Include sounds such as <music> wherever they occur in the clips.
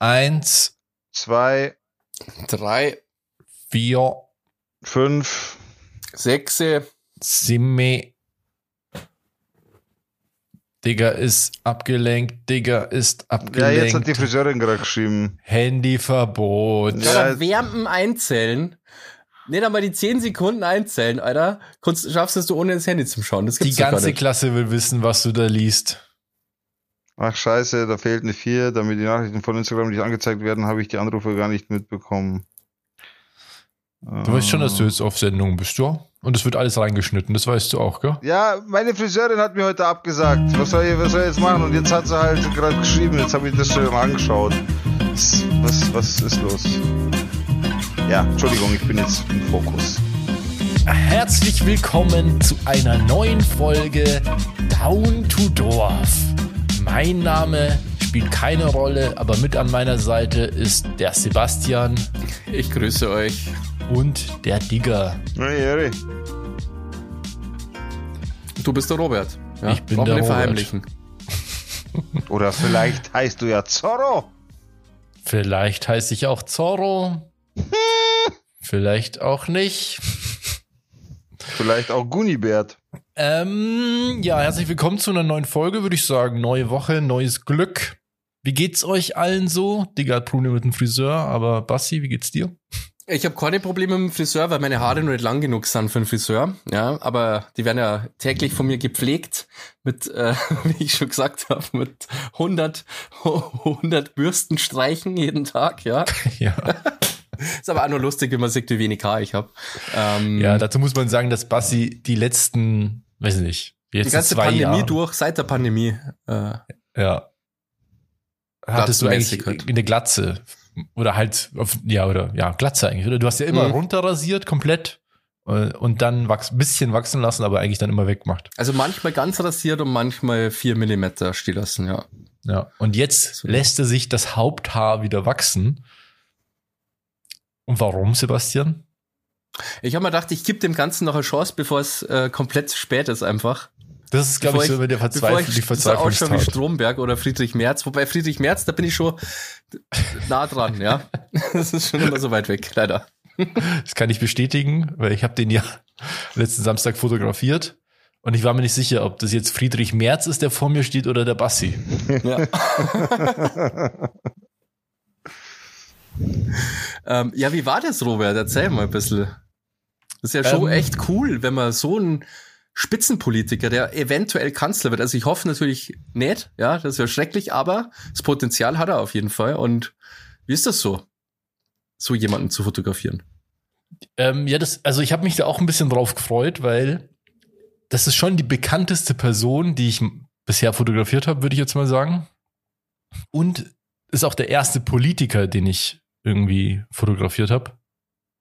Eins, zwei, drei, vier, fünf, sechs, Simme. Digga ist abgelenkt, Digga ist Ja, abgelenkt. jetzt hat die Friseurin gerade geschrieben. Handyverbot. Ja. ja. wärmen einzählen. Nee, dann mal die 10 Sekunden einzählen, Alter. Kunst, schaffst du es ohne das Handy zum Schauen. Das Die gibt's gar ganze nicht. Klasse will wissen, was du da liest. Ach scheiße, da fehlt eine 4. Damit die Nachrichten von Instagram nicht angezeigt werden, habe ich die Anrufe gar nicht mitbekommen. Du weißt schon, dass du jetzt auf Sendung bist, ja? Und es wird alles reingeschnitten, das weißt du auch, gell? Ja, meine Friseurin hat mir heute abgesagt. Was soll ich, was soll ich jetzt machen? Und jetzt hat sie halt gerade geschrieben, jetzt habe ich das schon mal angeschaut. Was, was, was ist los? Ja, Entschuldigung, ich bin jetzt im Fokus. Herzlich willkommen zu einer neuen Folge Down to Dorf. Mein Name spielt keine Rolle, aber mit an meiner Seite ist der Sebastian Ich grüße euch. und der Digger. Hey, hey. Du bist der Robert. Ja, Ich bin der Robert. verheimlichen. <laughs> Oder vielleicht heißt du ja Zorro. Vielleicht heiße ich auch Zorro. <laughs> Vielleicht auch nicht. Vielleicht auch Gunibert. Ähm, ja, herzlich willkommen zu einer neuen Folge, würde ich sagen. Neue Woche, neues Glück. Wie geht's euch allen so? Digga hat Probleme mit dem Friseur, aber Bassi, wie geht's dir? Ich habe keine Probleme mit dem Friseur, weil meine Haare noch nicht lang genug sind für den Friseur. Ja, aber die werden ja täglich von mir gepflegt mit, äh, <laughs> wie ich schon gesagt habe, mit 100, 100 Bürstenstreichen jeden Tag. Ja, <laughs> Ja. <laughs> ist aber auch nur lustig, wenn man sieht, wie wenig Haar ich habe. Ähm, Ja, dazu muss man sagen, dass Bassi die letzten, weiß ich nicht, die die ganze Pandemie Jahre, durch, seit der Pandemie. Äh, ja, hattest du eigentlich halt. eine Glatze oder halt, auf, ja oder ja Glatze eigentlich. Oder du hast ja immer Mhm. runterrasiert komplett äh, und dann wachs, bisschen wachsen lassen, aber eigentlich dann immer weggemacht. also manchmal ganz rasiert und manchmal vier Millimeter stehen lassen, ja. Ja. Und jetzt So. lässt er sich das Haupthaar wieder wachsen. Und warum, Sebastian? Ich habe mir gedacht, ich gebe dem Ganzen noch eine Chance, bevor es äh, komplett zu spät ist einfach. Das ist, glaube ich, so mit der Verzweiflung, die ich so ausschaue wie. Stromberg oder Friedrich Merz. Wobei Friedrich Merz, da bin ich schon nah dran, ja. <laughs> Das ist schon immer so weit weg, leider. Das kann ich bestätigen, weil ich habe den ja letzten Samstag fotografiert. Und ich war mir nicht sicher, ob das jetzt Friedrich Merz ist, der vor mir steht, oder der Bassi. Ja. <laughs> ähm, ja, wie war das, Robert? Erzähl mal ein bisschen. Das ist ja schon Ähm, echt cool, wenn man so einen Spitzenpolitiker, der eventuell Kanzler wird. Also ich hoffe natürlich nicht, ja, das wäre schrecklich, aber das Potenzial hat er auf jeden Fall. Und wie ist das so, so jemanden zu fotografieren? Ähm, ja, das, also ich habe mich da auch ein bisschen drauf gefreut, weil das ist schon die bekannteste Person, die ich bisher fotografiert habe, würde ich jetzt mal sagen. Und ist auch der erste Politiker, den ich irgendwie fotografiert habe.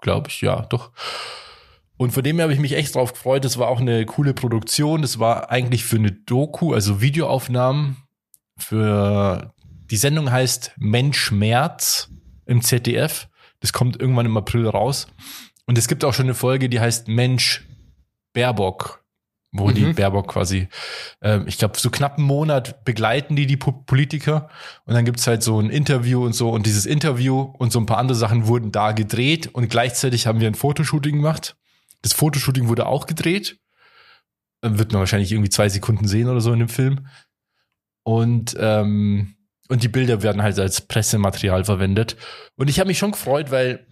Glaube ich, ja, doch. Und von dem her habe ich mich echt drauf gefreut. Das war auch eine coole Produktion. Das war eigentlich für eine Doku, also Videoaufnahmen. Für die Sendung heißt Mensch März im ZDF. Das kommt irgendwann im April raus. Und es gibt auch schon eine Folge, die heißt Mensch Baerbock, wo die Mhm. Baerbock quasi, ähm, ich glaube, so knapp einen Monat begleiten die die Po- Politiker. Und dann gibt's halt so ein Interview und so. Und dieses Interview und so ein paar andere Sachen wurden da gedreht. Und gleichzeitig haben wir ein Fotoshooting gemacht. Das Fotoshooting wurde auch gedreht. Dann wird man wahrscheinlich irgendwie zwei Sekunden sehen oder so in dem Film. Und, ähm, und die Bilder werden halt als Pressematerial verwendet. Und ich habe mich schon gefreut, weil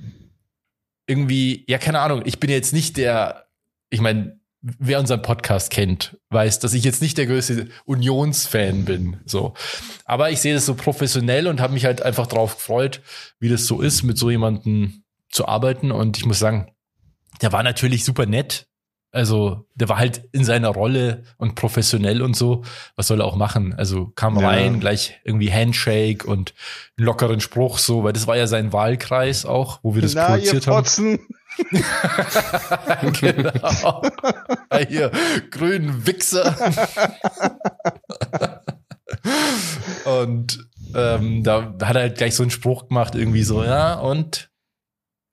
irgendwie, ja, keine Ahnung, ich bin jetzt nicht der, ich meine, wer unseren Podcast kennt, weiß, dass ich jetzt nicht der größte Unionsfan bin. So. Aber ich sehe das so professionell und habe mich halt einfach drauf gefreut, wie das so ist, mit so jemandem zu arbeiten. Und ich muss sagen, der war natürlich super nett. Also, der war halt in seiner Rolle und professionell und so. Was soll er auch machen? Also kam Ja. rein, gleich irgendwie Handshake und einen lockeren Spruch so, weil das war ja sein Wahlkreis auch, wo wir das Na, produziert haben. <laughs> Genau. Ah, Hier, grünen Wichser. <laughs> und ähm, da hat er halt gleich so einen Spruch gemacht, irgendwie so, ja, und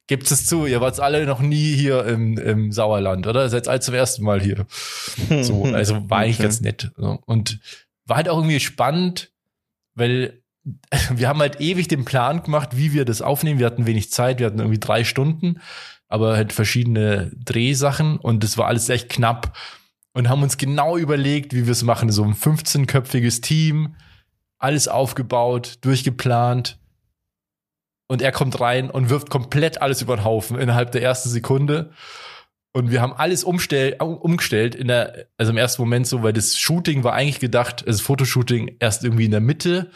gibt es zu, ihr wart alle noch nie hier im, im Sauerland, oder? Ihr seid alle zum ersten Mal hier. <laughs> So, also war eigentlich Okay. ganz nett. Und war halt auch irgendwie spannend, weil <laughs> wir haben halt ewig den Plan gemacht, wie wir das aufnehmen. Wir hatten wenig Zeit, wir hatten irgendwie drei Stunden, aber halt verschiedene Drehsachen und das war alles echt knapp und haben uns genau überlegt, wie wir es machen. So ein 15-köpfiges Team, alles aufgebaut, durchgeplant. Und er kommt rein und wirft komplett alles über den Haufen innerhalb der ersten Sekunde. Und wir haben alles umstell, umgestellt in der, also im ersten Moment so, weil das Shooting war eigentlich gedacht, das Fotoshooting erst irgendwie in der Mitte.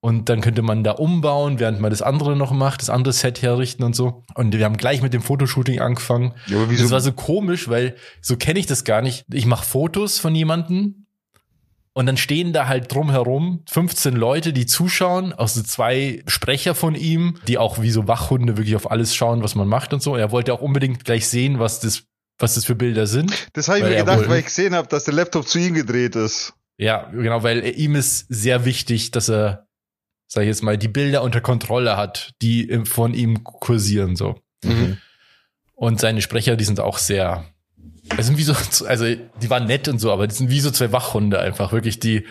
Und dann könnte man da umbauen, während man das andere noch macht, das andere Set herrichten und so. Und wir haben gleich mit dem Fotoshooting angefangen. Ja, aber wieso? Das war so komisch, weil so kenne ich das gar nicht. Ich mache Fotos von jemandem und dann stehen da halt drumherum 15 Leute, die zuschauen, also zwei Sprecher von ihm, die auch wie so Wachhunde wirklich auf alles schauen, was man macht und so. Er wollte auch unbedingt gleich sehen, was das, was das für Bilder sind. Das habe ich mir gedacht, weil ich gesehen habe, dass der Laptop zu ihm gedreht ist. Ja, genau, weil ihm ist sehr wichtig, dass er, sag ich jetzt mal, die Bilder unter Kontrolle hat, die von ihm kursieren, so. Mhm. Und seine Sprecher, die sind auch sehr, es sind wie so, also die waren nett und so, aber die sind wie so zwei Wachhunde einfach, wirklich, die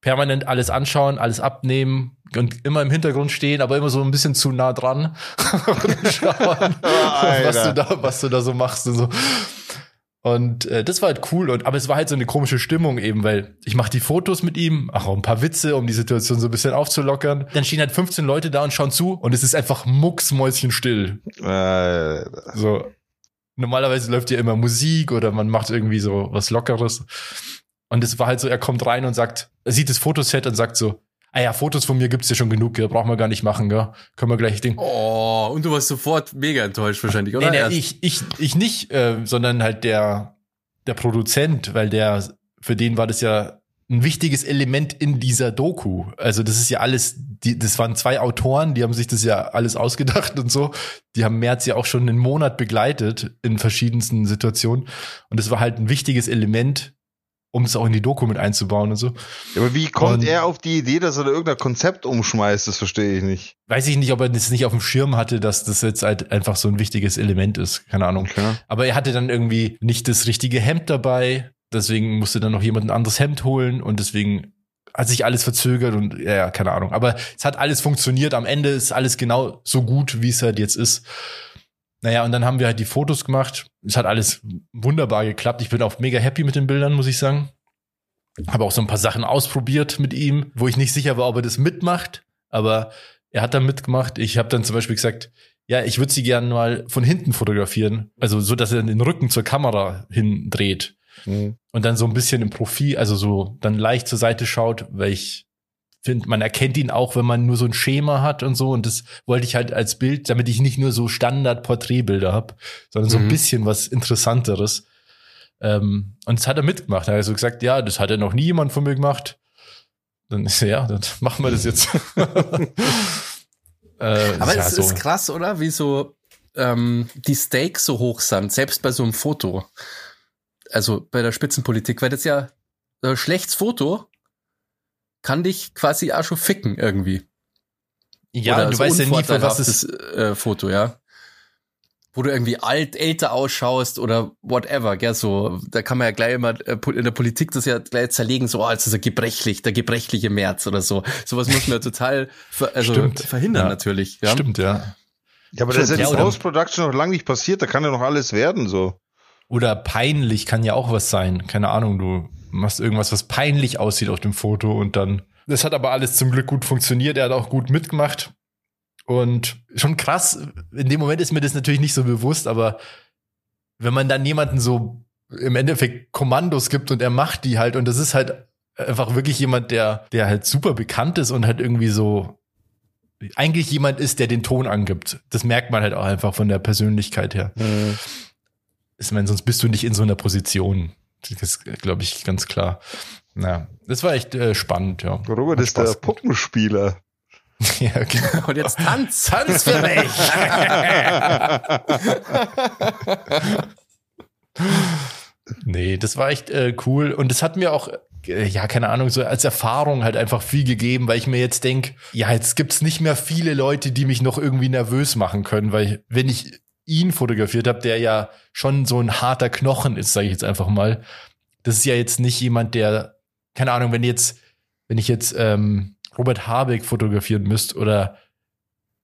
permanent alles anschauen, alles abnehmen und immer im Hintergrund stehen, aber immer so ein bisschen zu nah dran <laughs> und schauen, <laughs> was du da, was du da so machst und so. Und äh, das war halt cool und aber es war halt so eine komische Stimmung eben, weil ich mache die Fotos mit ihm, ach auch ein paar Witze, um die Situation so ein bisschen aufzulockern. Dann stehen halt 15 Leute da und schauen zu und es ist einfach mucksmäuschenstill. Äh, so normalerweise läuft ja immer Musik oder man macht irgendwie so was Lockeres. Und es war halt so, er kommt rein und sagt, er sieht das Fotoset und sagt so, ah ja, Fotos von mir gibt's ja schon genug, gell? brauchen wir gar nicht machen, gell? können wir gleich Ding. Oh, und du warst sofort mega enttäuscht wahrscheinlich, oder? Nee, nee, ich, ich, ich nicht, äh, sondern halt der, der Produzent, weil der, für den war das ja ein wichtiges Element in dieser Doku. Also das ist ja alles, die, das waren zwei Autoren, die haben sich das ja alles ausgedacht und so. Die haben Merz ja auch schon einen Monat begleitet in verschiedensten Situationen. Und das war halt ein wichtiges Element, um es auch in die Doku mit einzubauen und so. Ja, aber wie kommt und, er auf die Idee, dass er da irgendein Konzept umschmeißt? Das verstehe ich nicht. Weiß ich nicht, ob er das nicht auf dem Schirm hatte, dass das jetzt halt einfach so ein wichtiges Element ist. Keine Ahnung. Okay. Aber er hatte dann irgendwie nicht das richtige Hemd dabei Deswegen musste dann noch jemand ein anderes Hemd holen und deswegen hat sich alles verzögert und ja, keine Ahnung. Aber es hat alles funktioniert. Am Ende ist alles genau so gut, wie es halt jetzt ist. Naja, und dann haben wir halt die Fotos gemacht. Es hat alles wunderbar geklappt. Ich bin auch mega happy mit den Bildern, muss ich sagen. Habe auch so ein paar Sachen ausprobiert mit ihm, wo ich nicht sicher war, ob er das mitmacht. Aber er hat da mitgemacht. Ich habe dann zum Beispiel gesagt, ja, ich würde sie gerne mal von hinten fotografieren. Also so, dass er den Rücken zur Kamera hindreht. Mhm. Und dann so ein bisschen im Profil, also so dann leicht zur Seite schaut, weil ich finde, man erkennt ihn auch, wenn man nur so ein Schema hat und so. Und das wollte ich halt als Bild, damit ich nicht nur so Standard-Porträtbilder habe, sondern so ein mhm. bisschen was Interessanteres. Ähm, und das hat er mitgemacht. Er hat also gesagt, ja, das hat er noch nie jemand von mir gemacht. Dann ist er, ja, dann <laughs> machen wir das jetzt. <laughs> äh, Aber es ja, so. ist krass, oder? Wie so ähm, die Stakes so hoch sind, selbst bei so einem Foto also bei der Spitzenpolitik, weil das ja ein schlechtes Foto kann dich quasi auch schon ficken irgendwie. Ja, Oder du so weißt ja nie, für was es äh, Foto, ja. Wo du irgendwie alt, älter ausschaust oder whatever, gell, so, da kann man ja gleich immer äh, in der Politik das ja gleich zerlegen, so, oh, jetzt ist er gebrechlich, der gebrechliche März oder so. Sowas muss man ja total ver also Stimmt. verhindern ja. natürlich. Ja? Stimmt, ja. Ja, aber das ist ja in Post-Production noch lange nicht passiert, da kann ja noch alles werden, so. Oder peinlich kann ja auch was sein. Keine Ahnung, du machst irgendwas, was peinlich aussieht auf dem Foto und dann. Das hat aber alles zum Glück gut funktioniert. Er hat auch gut mitgemacht. Und schon krass, in dem Moment ist mir das natürlich nicht so bewusst, aber wenn man dann jemanden so im Endeffekt Kommandos gibt und er macht die halt und das ist halt einfach wirklich jemand, der, der halt super bekannt ist und halt irgendwie so eigentlich jemand ist, der den Ton angibt. Das merkt man halt auch einfach von der Persönlichkeit her. Mhm. Ich meine, sonst bist du nicht in so einer Position. Das ist, glaube ich, ganz klar. Na, das war echt äh, spannend, ja. Robert ist der Puppenspieler. <laughs> ja, genau. Und jetzt tanz, tanz für mich. <laughs> nee, das war echt äh, cool. Und das hat mir auch äh, ja, keine Ahnung, so als Erfahrung halt einfach viel gegeben, weil ich mir jetzt denke, ja, jetzt gibt's nicht mehr viele Leute, die mich noch irgendwie nervös machen können, weil wenn ich ihn fotografiert habe, der ja schon so ein harter Knochen ist, sage ich jetzt einfach mal. Das ist ja jetzt nicht jemand, der, keine Ahnung, wenn jetzt, wenn ich jetzt ähm, Robert Habeck fotografieren müsst oder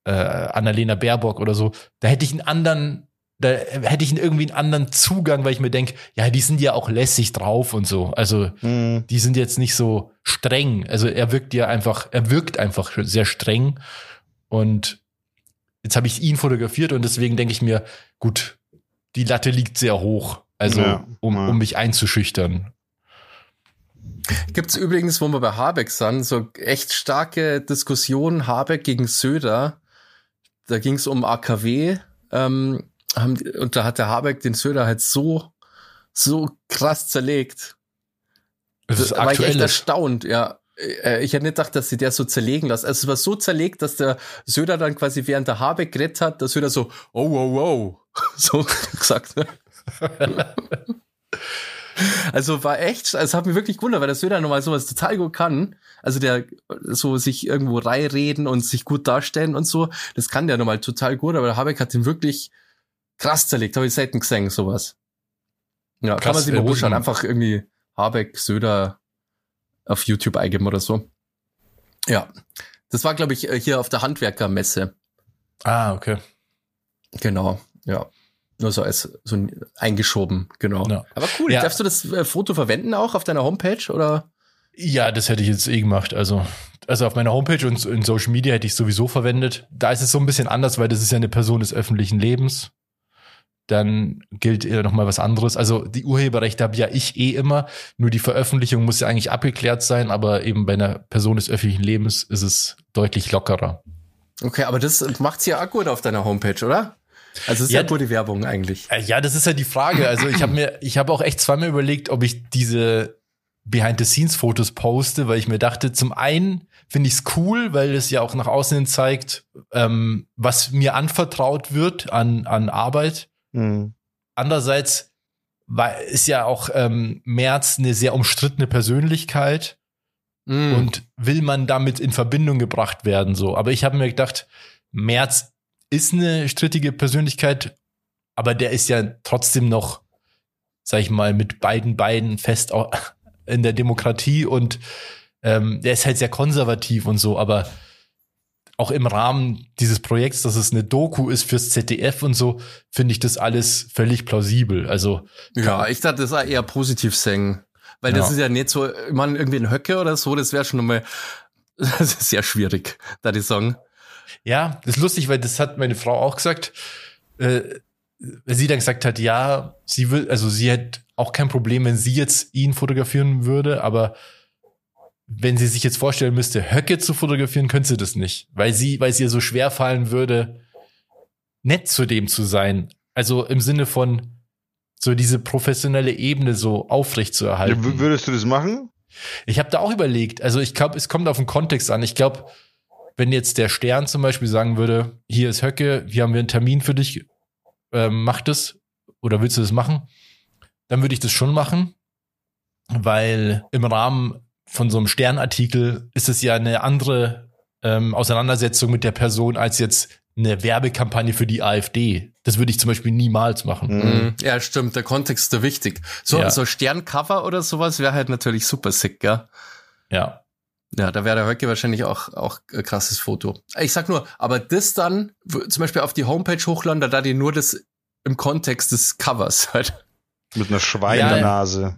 äh, Annalena Baerbock oder so, da hätte ich einen anderen, da hätte ich irgendwie einen anderen Zugang, weil ich mir denke, ja, die sind ja auch lässig drauf und so. Also Hm. die sind jetzt nicht so streng. Also er wirkt ja einfach, er wirkt einfach sehr streng. Und jetzt habe ich ihn fotografiert und deswegen denke ich mir, gut, die Latte liegt sehr hoch. Also Ja, um, ja. um mich einzuschüchtern. Gibt's übrigens, wo wir bei Habeck sind, so echt starke Diskussionen Habeck gegen Söder. Da ging's um AKW. Ähm, und da hat der Habeck den Söder halt so, so krass zerlegt. Das ist da war ich echt erstaunt, ja. Äh, Ich hätte nicht gedacht, dass sie der so zerlegen lassen. Also es war so zerlegt, dass der Söder dann quasi während der Habeck geredet hat, der Söder so, oh, oh, oh, <laughs> so gesagt. ne? <laughs> Also war echt, also hat mich wirklich gewundert, weil der Söder nochmal sowas total gut kann. Also der so sich irgendwo reinreden und sich gut darstellen und so, das kann der nochmal total gut, aber der Habeck hat den wirklich krass zerlegt, habe ich selten gesehen, sowas. Ja, kann Krass, man sich mal äh, anschauen, einfach irgendwie Habeck, Söder auf YouTube eingeben oder so. Ja, das war, glaube ich, äh, hier auf der Handwerkermesse. ah, okay. Genau, ja. Nur so als so ein- eingeschoben, genau. Ja. Aber cool, Ja. darfst du das äh, Foto verwenden auch auf deiner Homepage oder? Ja, das hätte ich jetzt eh gemacht. Also, also auf meiner Homepage und in Social Media hätte ich sowieso verwendet. Da ist es so ein bisschen anders, weil das ist ja eine Person des öffentlichen Lebens. Dann gilt eher noch mal was anderes. Also die Urheberrechte habe ja ich eh immer. Nur die Veröffentlichung muss ja eigentlich abgeklärt sein. Aber eben bei einer Person des öffentlichen Lebens ist es deutlich lockerer. Okay, aber das macht's ja auch gut auf deiner Homepage, oder? Also es ist ja, Ja, gute Werbung eigentlich. Äh, Ja, das ist ja die Frage. Also ich habe mir, ich habe auch echt zweimal überlegt, ob ich diese Behind-the-Scenes-Fotos poste, weil ich mir dachte, zum einen finde ich es cool, weil es ja auch nach außen hin zeigt, ähm, was mir anvertraut wird an, an Arbeit. Hm. Andererseits war, ist ja auch ähm, Merz eine sehr umstrittene Persönlichkeit Mm. und will man damit in Verbindung gebracht werden so. Aber ich habe mir gedacht, Merz ist eine strittige Persönlichkeit, aber der ist ja trotzdem noch, sag ich mal, mit beiden Beinen fest <laughs> in der Demokratie und ähm, der ist halt sehr konservativ und so, aber auch im Rahmen dieses Projekts, dass es eine Doku ist fürs ZDF und so, finde ich das alles völlig plausibel. Also ja, ich dachte, das war eher positiv singen. Weil das Ja. ist ja nicht so, man irgendwie ein Höcke oder so, das wäre schon mal, <laughs> das ist sehr schwierig, da die Song. Ja, das ist lustig, weil das hat meine Frau auch gesagt. Äh, sie dann gesagt hat, ja, sie will, also sie hat auch kein Problem, wenn sie jetzt ihn fotografieren würde, aber wenn sie sich jetzt vorstellen müsste, Höcke zu fotografieren, könnte sie das nicht, weil sie, weil es ihr so schwer fallen würde, nett zu dem zu sein. Also im Sinne von so diese professionelle Ebene so aufrecht zu Ja, erhalten. w- würdest du das machen? Ich habe da auch überlegt. Also ich glaube, es kommt auf den Kontext an. Ich glaube, wenn jetzt der Stern zum Beispiel sagen würde, hier ist Höcke, hier haben wir einen Termin für dich, ähm, mach das oder willst du das machen? Dann würde ich das schon machen, weil im Rahmen von so einem Sternartikel ist es ja eine andere ähm, Auseinandersetzung mit der Person als jetzt eine Werbekampagne für die AfD. Das würde ich zum Beispiel niemals machen. Mhm. Mm, Ja, stimmt, der Kontext ist da wichtig. So, Ja. so Sterncover oder sowas wäre halt natürlich super sick, gell? Ja. Ja, da wäre der Höcke wahrscheinlich auch, auch ein krasses Foto. Ich sag nur, aber das dann zum Beispiel auf die Homepage hochladen, da da die nur das im Kontext des Covers <laughs> halt. Mit einer Schwein Ja, in der ja. Nase.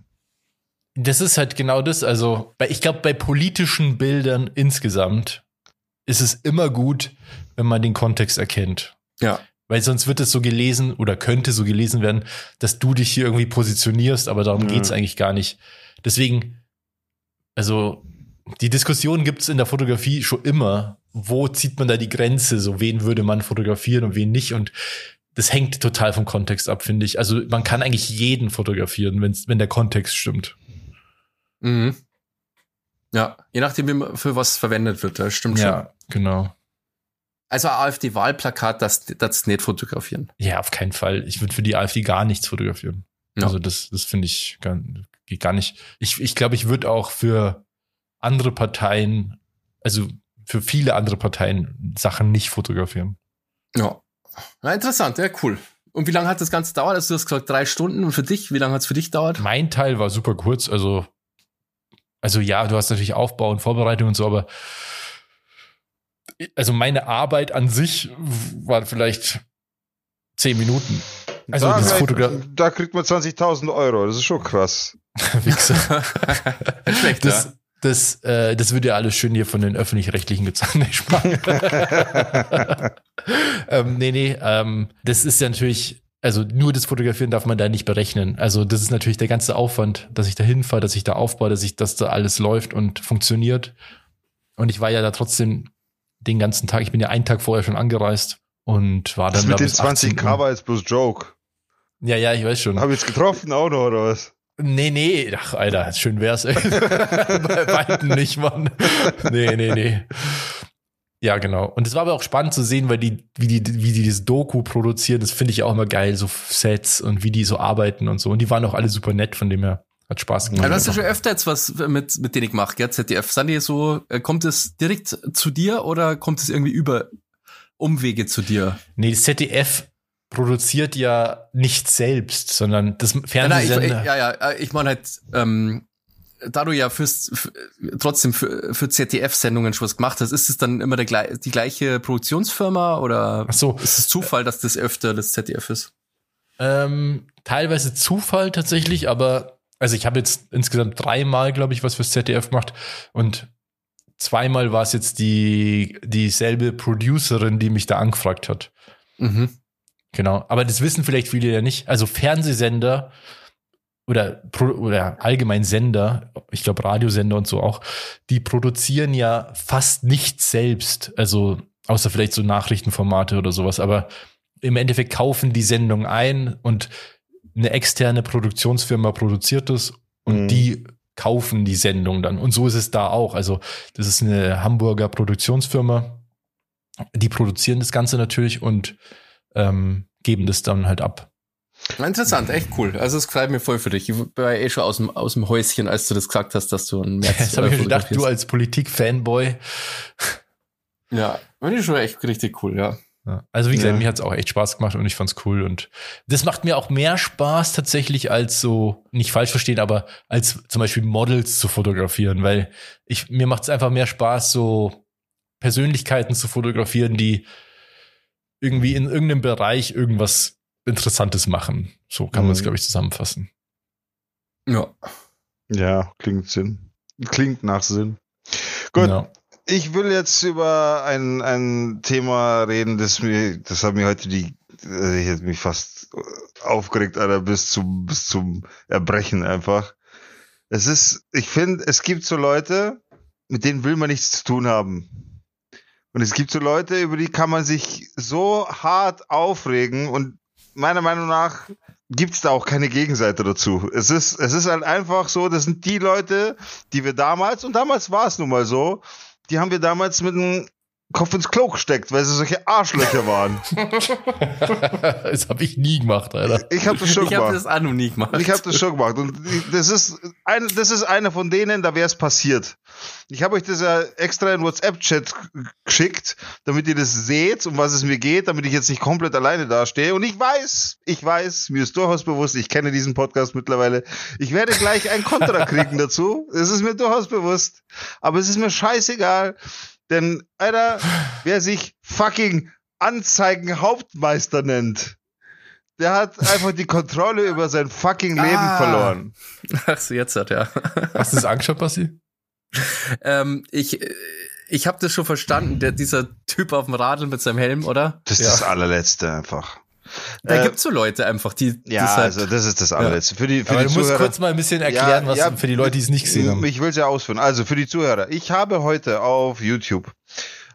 Das ist halt genau das. Also, ich glaube, bei politischen Bildern insgesamt ist es immer gut, wenn man den Kontext erkennt. Ja. Weil sonst wird es so gelesen oder könnte so gelesen werden, dass du dich hier irgendwie positionierst, aber darum Mhm. geht's eigentlich gar nicht. Deswegen, also die Diskussion gibt's in der Fotografie schon immer. Wo zieht man da die Grenze? So, wen würde man fotografieren und wen nicht? Und das hängt total vom Kontext ab, finde ich. Also man kann eigentlich jeden fotografieren, wenn's, wenn der Kontext stimmt. Mhm. Ja, je nachdem, wie man- für was verwendet wird, das stimmt schon. Ja, genau. Also AfD-Wahlplakat, das, das nicht fotografieren. Ja, auf keinen Fall. Ich würde für die AfD gar nichts fotografieren. Ja. Also das, das finde ich gar, geht gar nicht. Ich glaube, ich, glaub, ich würde auch für andere Parteien, also für viele andere Parteien Sachen nicht fotografieren. Ja. Na, interessant, ja, cool. Und wie lange hat das Ganze dauert? Also du hast gesagt drei Stunden. Und für dich, wie lange hat es für dich dauert? Mein Teil war super kurz, also also ja, du hast natürlich Aufbau und Vorbereitung und so, aber also meine Arbeit an sich war vielleicht zehn Minuten. Also da, das kriegt- Fotograf. da kriegt man 20.000 Euro, das ist schon krass. <laughs> <laughs> Wichser. Schlecht, Das, das, äh, das wird ja alles schön hier von den öffentlich-rechtlichen gezahlt. <laughs> Nee, ähm, nee, nee, ähm, das ist ja natürlich, also nur das Fotografieren darf man da nicht berechnen. Also das ist natürlich der ganze Aufwand, dass ich da hinfahre, dass ich da aufbaue, dass ich, dass da alles läuft und funktioniert. Und ich war ja da trotzdem den ganzen Tag, ich bin ja einen Tag vorher schon angereist und war dann Das da mit den bis 18 20k Uhr. war jetzt bloß Joke. Ja, ja, ich weiß schon. Hab ich jetzt getroffen auch noch, oder was? Nee, nee, ach, Alter, schön wär's, ey. <laughs> Bei weitem nicht, Mann. Nee, nee, nee. Ja, genau. Und es war aber auch spannend zu sehen, weil die, wie die, wie die das Doku produzieren, das finde ich auch immer geil, so Sets und wie die so arbeiten und so. Und die waren auch alle super nett, von dem her hat Spaß gemacht. Du hast ja schon öfter jetzt was mit, mit denen gemacht, gell? ZDF. Sind die so, äh, kommt es direkt zu dir oder kommt es irgendwie über Umwege zu dir? nee, das ZDF produziert ja nicht selbst, sondern das Ja, nein, ich, ich, ja, ja, äh, ich meine halt, ähm, da du ja fürs, für, trotzdem für, für ZDF-Sendungen schon was gemacht hast, ist es dann immer der, die gleiche Produktionsfirma oder Ach so. ist es Zufall, dass das öfter das ZDF ist? Ähm, teilweise Zufall tatsächlich, aber also ich habe jetzt insgesamt dreimal, glaube ich, was fürs ZDF gemacht und zweimal war es jetzt die dieselbe Producerin, die mich da angefragt hat. Mhm. Genau, aber das wissen vielleicht viele ja nicht. Also Fernsehsender oder, oder allgemein Sender, ich glaube Radiosender und so auch, die produzieren ja fast nichts selbst. Also außer vielleicht so Nachrichtenformate oder sowas. Aber im Endeffekt kaufen die Sendung ein und eine externe Produktionsfirma produziert es und Mhm. die kaufen die Sendung dann. Und so ist es da auch. Also das ist eine Hamburger Produktionsfirma. Die produzieren das Ganze natürlich und ähm, geben das dann halt ab. Interessant, echt cool. Also es freut mich voll für dich. Ich war eh schon aus dem, aus dem Häuschen, als du das gesagt hast, dass du ein März <laughs> Jetzt habe ich mir gedacht, du als Politik-Fanboy. Ja, finde ich schon echt richtig cool, ja. Ja. Also wie gesagt, Ja. mir hat's auch echt Spaß gemacht und ich fand's cool. Und das macht mir auch mehr Spaß tatsächlich als so, nicht falsch verstehen, aber als zum Beispiel Models zu fotografieren, weil ich, mir macht's einfach mehr Spaß, so Persönlichkeiten zu fotografieren, die irgendwie in irgendeinem Bereich irgendwas Interessantes machen. So kann man es, Mhm. glaube ich, zusammenfassen. Ja. Ja, klingt Sinn. Klingt nach Sinn. Gut, Ja. ich will jetzt über ein, ein Thema reden, das mir, das hat mir heute die, äh, ich hätte mich fast aufgeregt, Alter, bis zum, bis zum Erbrechen einfach. Es ist, ich finde, es gibt so Leute, mit denen will man nichts zu tun haben. Und es gibt so Leute, über die kann man sich so hart aufregen und meiner Meinung nach gibt's da auch keine Gegenseite dazu. Es ist, es ist halt einfach so, das sind die Leute, die wir damals, und damals war es nun mal so, die haben wir damals mit dem Kopf ins Klo gesteckt, weil sie solche Arschlöcher waren. <laughs> das habe ich nie gemacht, Alter. Ich habe das schon Ich habe gemacht. das auch noch nie gemacht. Ich habe das schon gemacht. Und das ist, ein, das ist einer von denen, da wäre es passiert. Ich habe euch das ja extra in WhatsApp-Chat geschickt, damit ihr das seht, um was es mir geht, damit ich jetzt nicht komplett alleine dastehe. Und ich weiß, ich weiß, mir ist durchaus bewusst, ich kenne diesen Podcast mittlerweile. Ich werde gleich ein Kontra kriegen dazu. Es ist mir durchaus bewusst. Aber es ist mir scheißegal. Denn, Alter, wer sich fucking Anzeigenhauptmeister nennt, der hat einfach die Kontrolle über sein fucking Leben Ah. verloren. Ach so, jetzt hat er. Hast du das angeschaut, Basti? ähm, ich ich habe das schon verstanden, der, dieser Typ auf dem Radl mit seinem Helm, oder? Das ist Ja. das allerletzte einfach. Da Äh, gibt's so Leute einfach, die Ja, das halt, also das ist das allerletzte. Für die, für Aber die du musst Zuhörer. kurz mal ein bisschen erklären, Ja, was ja, für die Leute, die es nicht gesehen haben. Ich will es ja ausführen. Also für die Zuhörer. Ich habe heute auf YouTube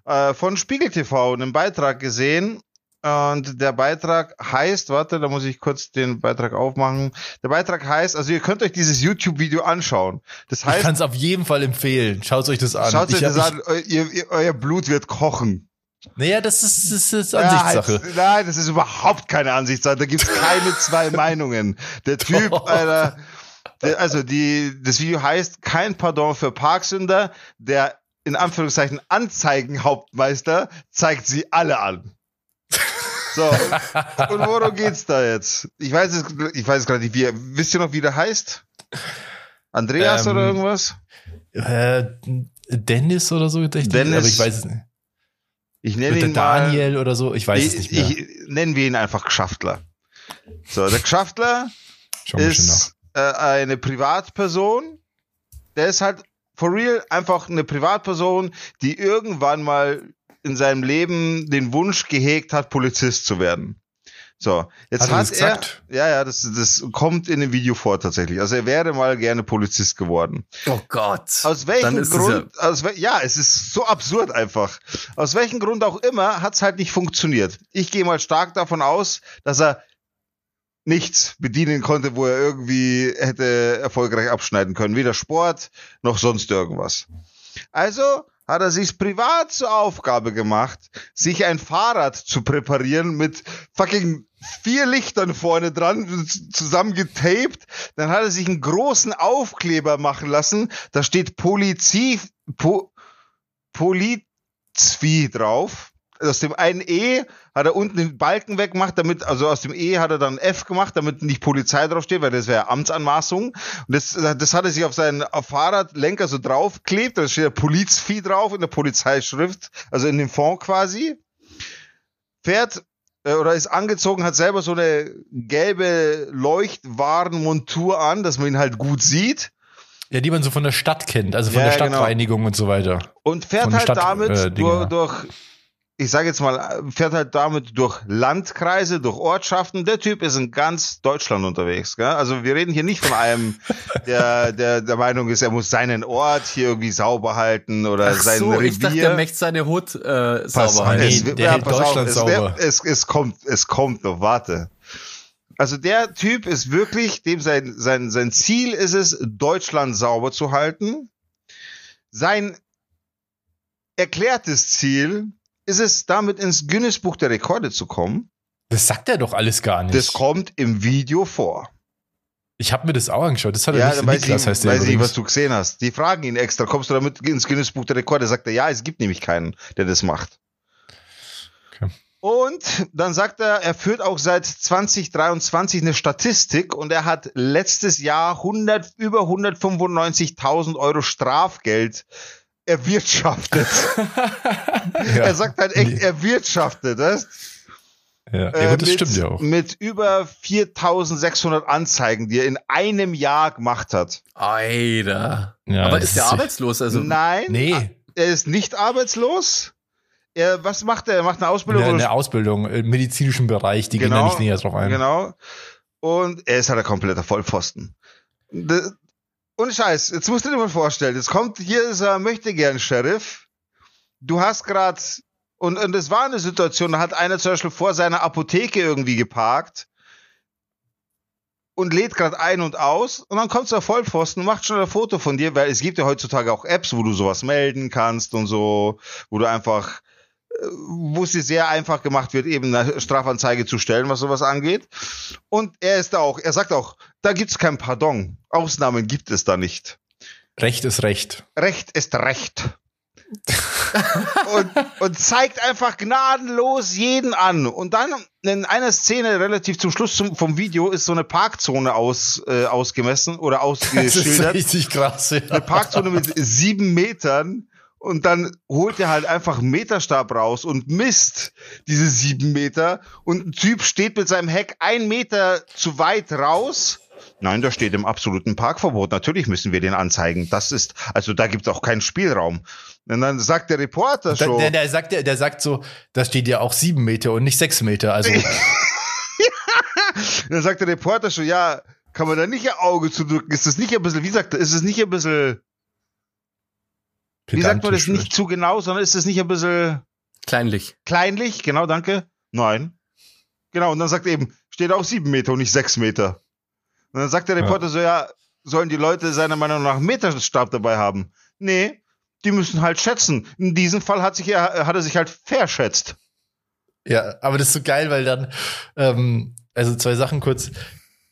äh, von Spiegel TV einen Beitrag gesehen. Und der Beitrag heißt, warte, da muss ich kurz den Beitrag aufmachen. Der Beitrag heißt, also ihr könnt euch dieses YouTube-Video anschauen. Das Ich heißt, kann es auf jeden Fall empfehlen. Schaut euch das an. schaut euch ich das an, eu- ihr, ihr, euer Blut wird kochen. Naja, das ist, das ist Ja, Ansichtssache. halt, nein, das ist überhaupt keine Ansichtssache. Da gibt's keine zwei <laughs> Meinungen. Der Typ. Alter, der, also die, das Video heißt kein Pardon für Parksünder. Der in Anführungszeichen Anzeigenhauptmeister zeigt sie alle an. So, <laughs> und worum geht's da jetzt? Ich weiß es, ich weiß es gerade nicht. Wie, wisst ihr noch, wie der heißt? Andreas Ähm, oder irgendwas? Äh, Dennis oder so, ich, Dennis. aber ich weiß es nicht. Ich nenne ihn mal, Daniel oder so? Ich weiß es nicht mehr. Ich, ich, nennen wir ihn einfach Geschaftler. So, der <laughs> mal nach. ist äh, eine Privatperson. Der ist halt for real einfach eine Privatperson, die irgendwann mal in seinem Leben den Wunsch gehegt hat, Polizist zu werden. So, jetzt Hat er hat, er, gesagt? ja, ja, das, das kommt in dem Video vor tatsächlich. Also er wäre mal gerne Polizist geworden. Oh Gott. Aus Dann welchem es Grund? aus wel ja, es ist so absurd einfach. Aus welchem Grund auch immer hat's halt nicht funktioniert. Ich gehe mal stark davon aus, dass er nichts bedienen konnte, wo er irgendwie hätte erfolgreich abschneiden können. Weder Sport noch sonst irgendwas. Also hat er sich privat zur Aufgabe gemacht, sich ein Fahrrad zu präparieren mit fucking vier Lichtern vorne dran, zusammengetaped. Dann hat er sich einen großen Aufkleber machen lassen. Da steht Polizie, po, Polizvi drauf. Aus dem einen E hat er unten den Balken weggemacht, damit, also aus dem E hat er dann F gemacht, damit nicht Polizei draufsteht, weil das wäre Amtsanmaßung. Und das, das hat er sich auf seinen Fahrradlenker so draufklebt, da steht der Polizvieh drauf in der Polizeischrift, also in dem Fond quasi. Fährt äh, oder ist angezogen, hat selber so eine gelbe Leuchtwarenmontur an, dass man ihn halt gut sieht. Ja, die man so von der Stadt kennt, also von Ja, der genau. Stadtreinigung und so weiter. Und fährt halt Stadt- damit äh, durch, durch, ich sage jetzt mal, fährt halt damit durch Landkreise, durch Ortschaften. Der Typ ist in ganz Deutschland unterwegs. Gell? Also wir reden hier nicht von einem, <laughs> der, der der Meinung ist, er muss seinen Ort hier irgendwie sauber halten oder Ach sein so, Revier. ich dachte, er möchte seine Hut äh, sauber halten. Nee, es, der ja, hält pass auf, Deutschland es, sauber. Es, es kommt, es kommt noch, warte. Also der Typ ist wirklich, dem sein, sein, sein Ziel ist es, Deutschland sauber zu halten. Sein erklärtes Ziel ist es, damit ins Guinness-Buch der Rekorde zu kommen. Das sagt er doch alles gar nicht. Das kommt im Video vor. ich habe mir das auch angeschaut. Das hat er Ja, nicht. dann weiß Niklas ich, heißt der weiß ich, was du gesehen hast. Die fragen ihn extra, kommst du damit ins Guinness-Buch der Rekorde? Sagt er, ja, es gibt nämlich keinen, der das macht. Okay. Und dann sagt er, er führt auch seit 2023 eine Statistik und er hat letztes Jahr 100, über 195.000 Euro Strafgeld erwirtschaftet. <laughs> Ja. Er sagt halt echt Nee. erwirtschaftet, weißt? Ja, ja Äh, das mit, stimmt ja auch. Mit über 4600 Anzeigen, die er in einem Jahr gemacht hat. Alter. Ja, Aber das ist der ist- arbeitslos? Also, Nein, Nee, er ist nicht arbeitslos. Er, was macht er? Er macht eine Ausbildung. eine, eine Ausbildung im medizinischen Bereich, die gehen da nicht näher drauf ein. Genau. Und er ist halt ein kompletter Vollpfosten. De- Und Scheiß, jetzt musst du dir mal vorstellen, jetzt kommt, hier ist er, möchte gern Sheriff. Du hast grad und, und es war eine Situation, da hat einer zum Beispiel vor seiner Apotheke irgendwie geparkt und lädt gerade ein und aus und dann kommt der Vollpfosten und macht schon ein Foto von dir, weil es gibt ja heutzutage auch Apps, wo du sowas melden kannst und so, wo du einfach wo es dir sehr einfach gemacht wird, eben eine Strafanzeige zu stellen, was sowas angeht. Und er ist auch, er sagt auch, da gibt's kein Pardon. Ausnahmen gibt es da nicht. Recht ist Recht. Recht ist Recht. <laughs> und, und zeigt einfach gnadenlos jeden an. Und dann in einer Szene relativ zum Schluss zum, vom Video ist so eine Parkzone aus, äh, ausgemessen oder <laughs> Das ist ausgeschildert. richtig krass. Ja. eine Parkzone mit sieben Metern und dann holt er halt einfach einen Meterstab raus und misst diese sieben Meter und ein Typ steht mit seinem Heck ein Meter zu weit raus. Nein, da steht im absoluten Parkverbot. Natürlich müssen wir den anzeigen. Das ist, also da gibt es auch keinen Spielraum. Und dann sagt der Reporter schon. der, der, sagt, der, der sagt so, da steht ja auch sieben Meter und nicht sechs Meter. Also <laughs> dann sagt der Reporter schon, ja, kann man da nicht ihr Auge zudrücken? Ist das nicht ein bisschen, wie sagt er, ist es nicht ein bisschen, wie sagt man das nicht zu genau, sondern ist es nicht ein bisschen kleinlich. Kleinlich, genau, danke. Nein. Genau, und dann sagt er eben, steht auch sieben Meter und nicht sechs Meter. Und dann sagt der Ja. Reporter so, ja, sollen die Leute seiner Meinung nach einen Meterstab dabei haben? Nee, die müssen halt schätzen. In diesem Fall hat, sich er, hat er sich halt verschätzt. Ja, aber das ist so geil, weil dann, ähm, also zwei Sachen kurz.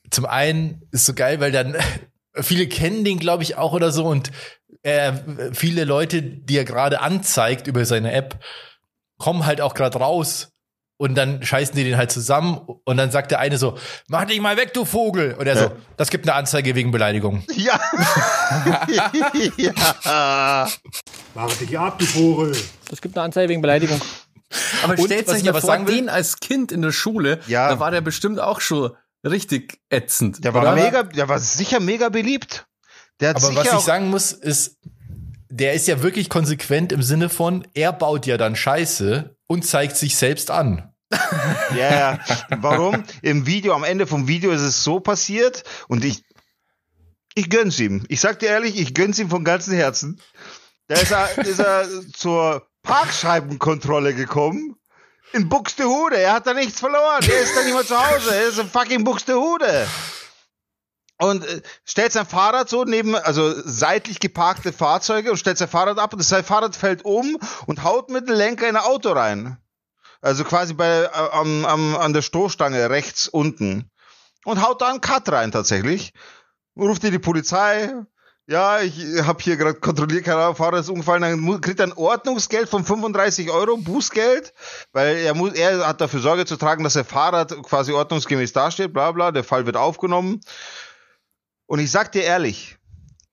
Zum einen ist so geil, weil dann viele kennen den, glaube ich, auch oder so und äh, viele Leute, die er gerade anzeigt über seine App, kommen halt auch gerade raus und dann scheißen die den halt zusammen und dann sagt der eine so, mach dich mal weg, du Vogel. Und er Ja. so, das gibt eine Anzeige wegen Beleidigung. Ja. <laughs> ja. Mach dich ab, du Vogel. Das gibt eine Anzeige wegen Beleidigung. Aber stellt euch ich mal vor, den als Kind in der Schule, Ja. da war der bestimmt auch schon richtig ätzend. Der war oder? mega, der war sicher mega beliebt. Der hat Aber sicher was ich sagen muss, ist, der ist ja wirklich konsequent im Sinne von, er baut ja dann Scheiße und zeigt sich selbst an. <laughs> Ja, ja. Warum? Im Video, am Ende vom Video ist es so passiert und ich, ich gönn's ihm. Ich sag dir ehrlich, ich gönn's ihm von ganzem Herzen. Da ist er, ist er zur Parkscheibenkontrolle gekommen. In Buxtehude. Er hat da nichts verloren. Er ist da nicht mehr zu Hause. Er ist in fucking Buxtehude. Und äh, stellt sein Fahrrad so neben, also seitlich geparkte Fahrzeuge und stellt sein Fahrrad ab und sein Fahrrad fällt um und haut mit dem Lenker in ein Auto rein. Also quasi bei, äh, am, am, an der Stoßstange rechts unten. Und haut da einen Cut rein tatsächlich. Ruft dir die Polizei. Ja, ich habe hier gerade kontrolliert, Ahnung, Fahrer ist umgefallen, dann kriegt er ein Ordnungsgeld von 35 Euro, Bußgeld, weil er muss, er hat dafür Sorge zu tragen, dass der Fahrrad quasi ordnungsgemäß dasteht, bla bla, der Fall wird aufgenommen. Und ich sag dir ehrlich,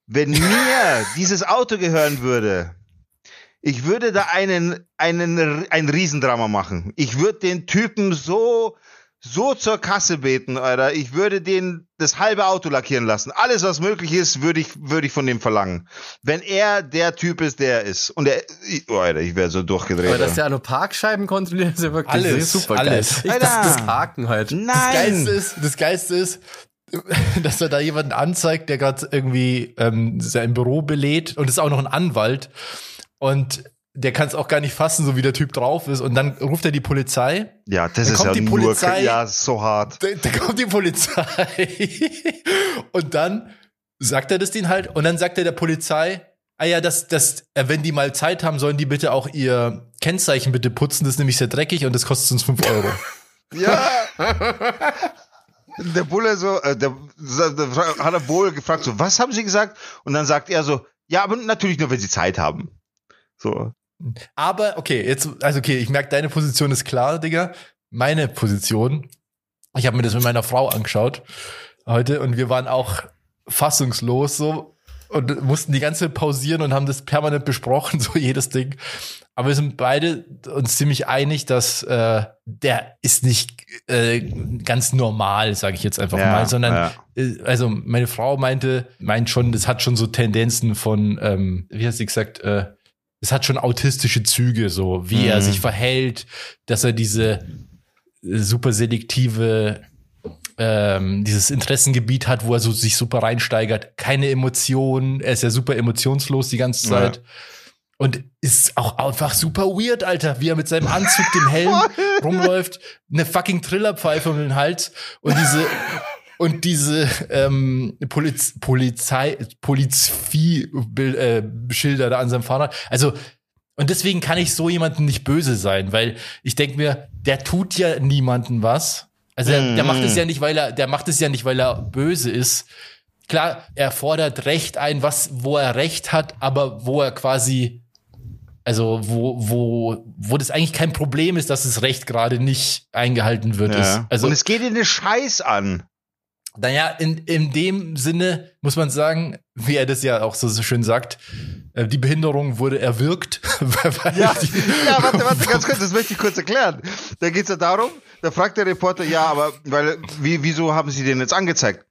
wenn mir <laughs> dieses Auto gehören würde, ich würde da einen, einen, ein Riesendrama machen. Ich würde den Typen so, so zur Kasse beten, Alter. Ich würde den das halbe Auto lackieren lassen. Alles, was möglich ist, würde ich, würde ich von dem verlangen. Wenn er der Typ ist, der ist. Und er, oh, Alter, ich wäre so durchgedreht. Aber dass der noch Parkscheiben kontrolliert, ist ja wirklich Alles, super alles. geil. Ich, Alter. das, das Haken halt. Das Nein! Geilste ist, das Geilste ist, <laughs> dass er da jemanden anzeigt, der gerade irgendwie ähm, sein Büro belädt und ist auch noch ein Anwalt und der kann es auch gar nicht fassen, so wie der Typ drauf ist. Und dann ruft er die Polizei. Ja, das Dann ist ja die nur, Polizei. ja, so hart. Da, da kommt die Polizei. <laughs> und dann sagt er das denen halt. Und dann sagt er der Polizei, ah ja, das, das, äh, wenn die mal Zeit haben, sollen die bitte auch ihr Kennzeichen bitte putzen. Das ist nämlich sehr dreckig und das kostet uns fünf <laughs> Euro. Ja. Der Bulle so, äh, der, der hat er wohl gefragt, so, was haben Sie gesagt? Und dann sagt er so, ja, aber natürlich nur, wenn Sie Zeit haben. So. Aber okay, jetzt, also okay, ich merke, deine Position ist klar, Digga. Meine Position, ich habe mir das mit meiner Frau angeschaut heute und wir waren auch fassungslos so und mussten die ganze Zeit pausieren und haben das permanent besprochen, <laughs> so jedes Ding. Aber wir sind beide uns ziemlich einig, dass äh, der ist nicht äh, ganz normal, sage ich jetzt einfach Ja, mal, sondern ja. äh, also meine Frau meinte, meint schon, das hat schon so Tendenzen von, ähm, wie hat sie gesagt, äh, es hat schon autistische Züge, so wie er Mhm. sich verhält, dass er diese äh, super selektive ähm, dieses Interessengebiet hat, wo er so sich super reinsteigert, keine Emotionen, er ist ja super emotionslos die ganze Ja. Zeit. Und ist auch einfach super weird, Alter, wie er mit seinem Anzug, dem Helm <laughs> rumläuft, eine fucking Trillerpfeife um den Hals und diese und diese ähm, Poliz Polizei Polizei äh, Schilder da an seinem Fahrrad. Also und deswegen kann ich so jemanden nicht böse sein, weil ich denke mir, der tut ja niemanden was. Also der, der macht es ja nicht, weil er, der macht es ja nicht, weil er böse ist. Klar, er fordert Recht ein, was, wo er Recht hat, aber wo er quasi, also wo, wo, wo das eigentlich kein Problem ist, dass das Recht gerade nicht eingehalten wird. Ja. Also Und es geht ihn den Scheiß an. Naja, in, in dem Sinne muss man sagen, wie er das ja auch so, so schön sagt, äh, die Behinderung wurde erwirkt. <laughs> weil Ja, ja, warte, warte, ganz kurz, das möchte ich kurz erklären. Da geht's ja darum, da fragt der Reporter, ja, aber weil, wie, wieso haben Sie den jetzt angezeigt?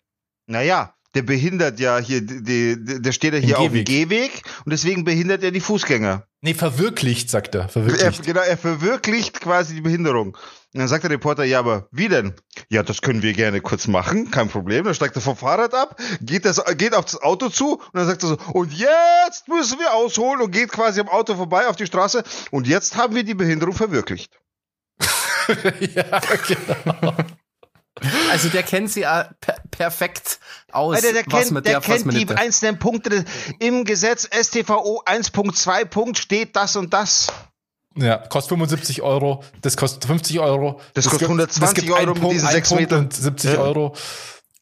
Naja, der behindert ja hier, die, der steht ja hier Im auf dem Gehweg. Gehweg und deswegen behindert er die Fußgänger. Nee, verwirklicht, sagt er. Er, Verwirklicht. genau, er verwirklicht quasi die Behinderung. Und dann sagt der Reporter, ja, aber wie denn? Ja, das können wir gerne kurz machen, kein Problem. Dann steigt er vom Fahrrad ab, geht, das, geht auf das Auto zu und dann sagt er so, und jetzt müssen wir ausholen und geht quasi am Auto vorbei auf die Straße und jetzt haben wir die Behinderung verwirklicht. <laughs> ja, genau. Also der kennt sie ja per perfekt aus, Alter, der was kennt, mit der der, was kennt mit die einzelnen Punkte. Im Gesetz StVO 1.2 Punkt steht das und das. Ja, kostet 75 Euro, das kostet 50 Euro. Das Es kostet gibt- 120 es gibt Euro einen mit diesen einen sechs Punkt Metern. Und 70 Ja. Euro.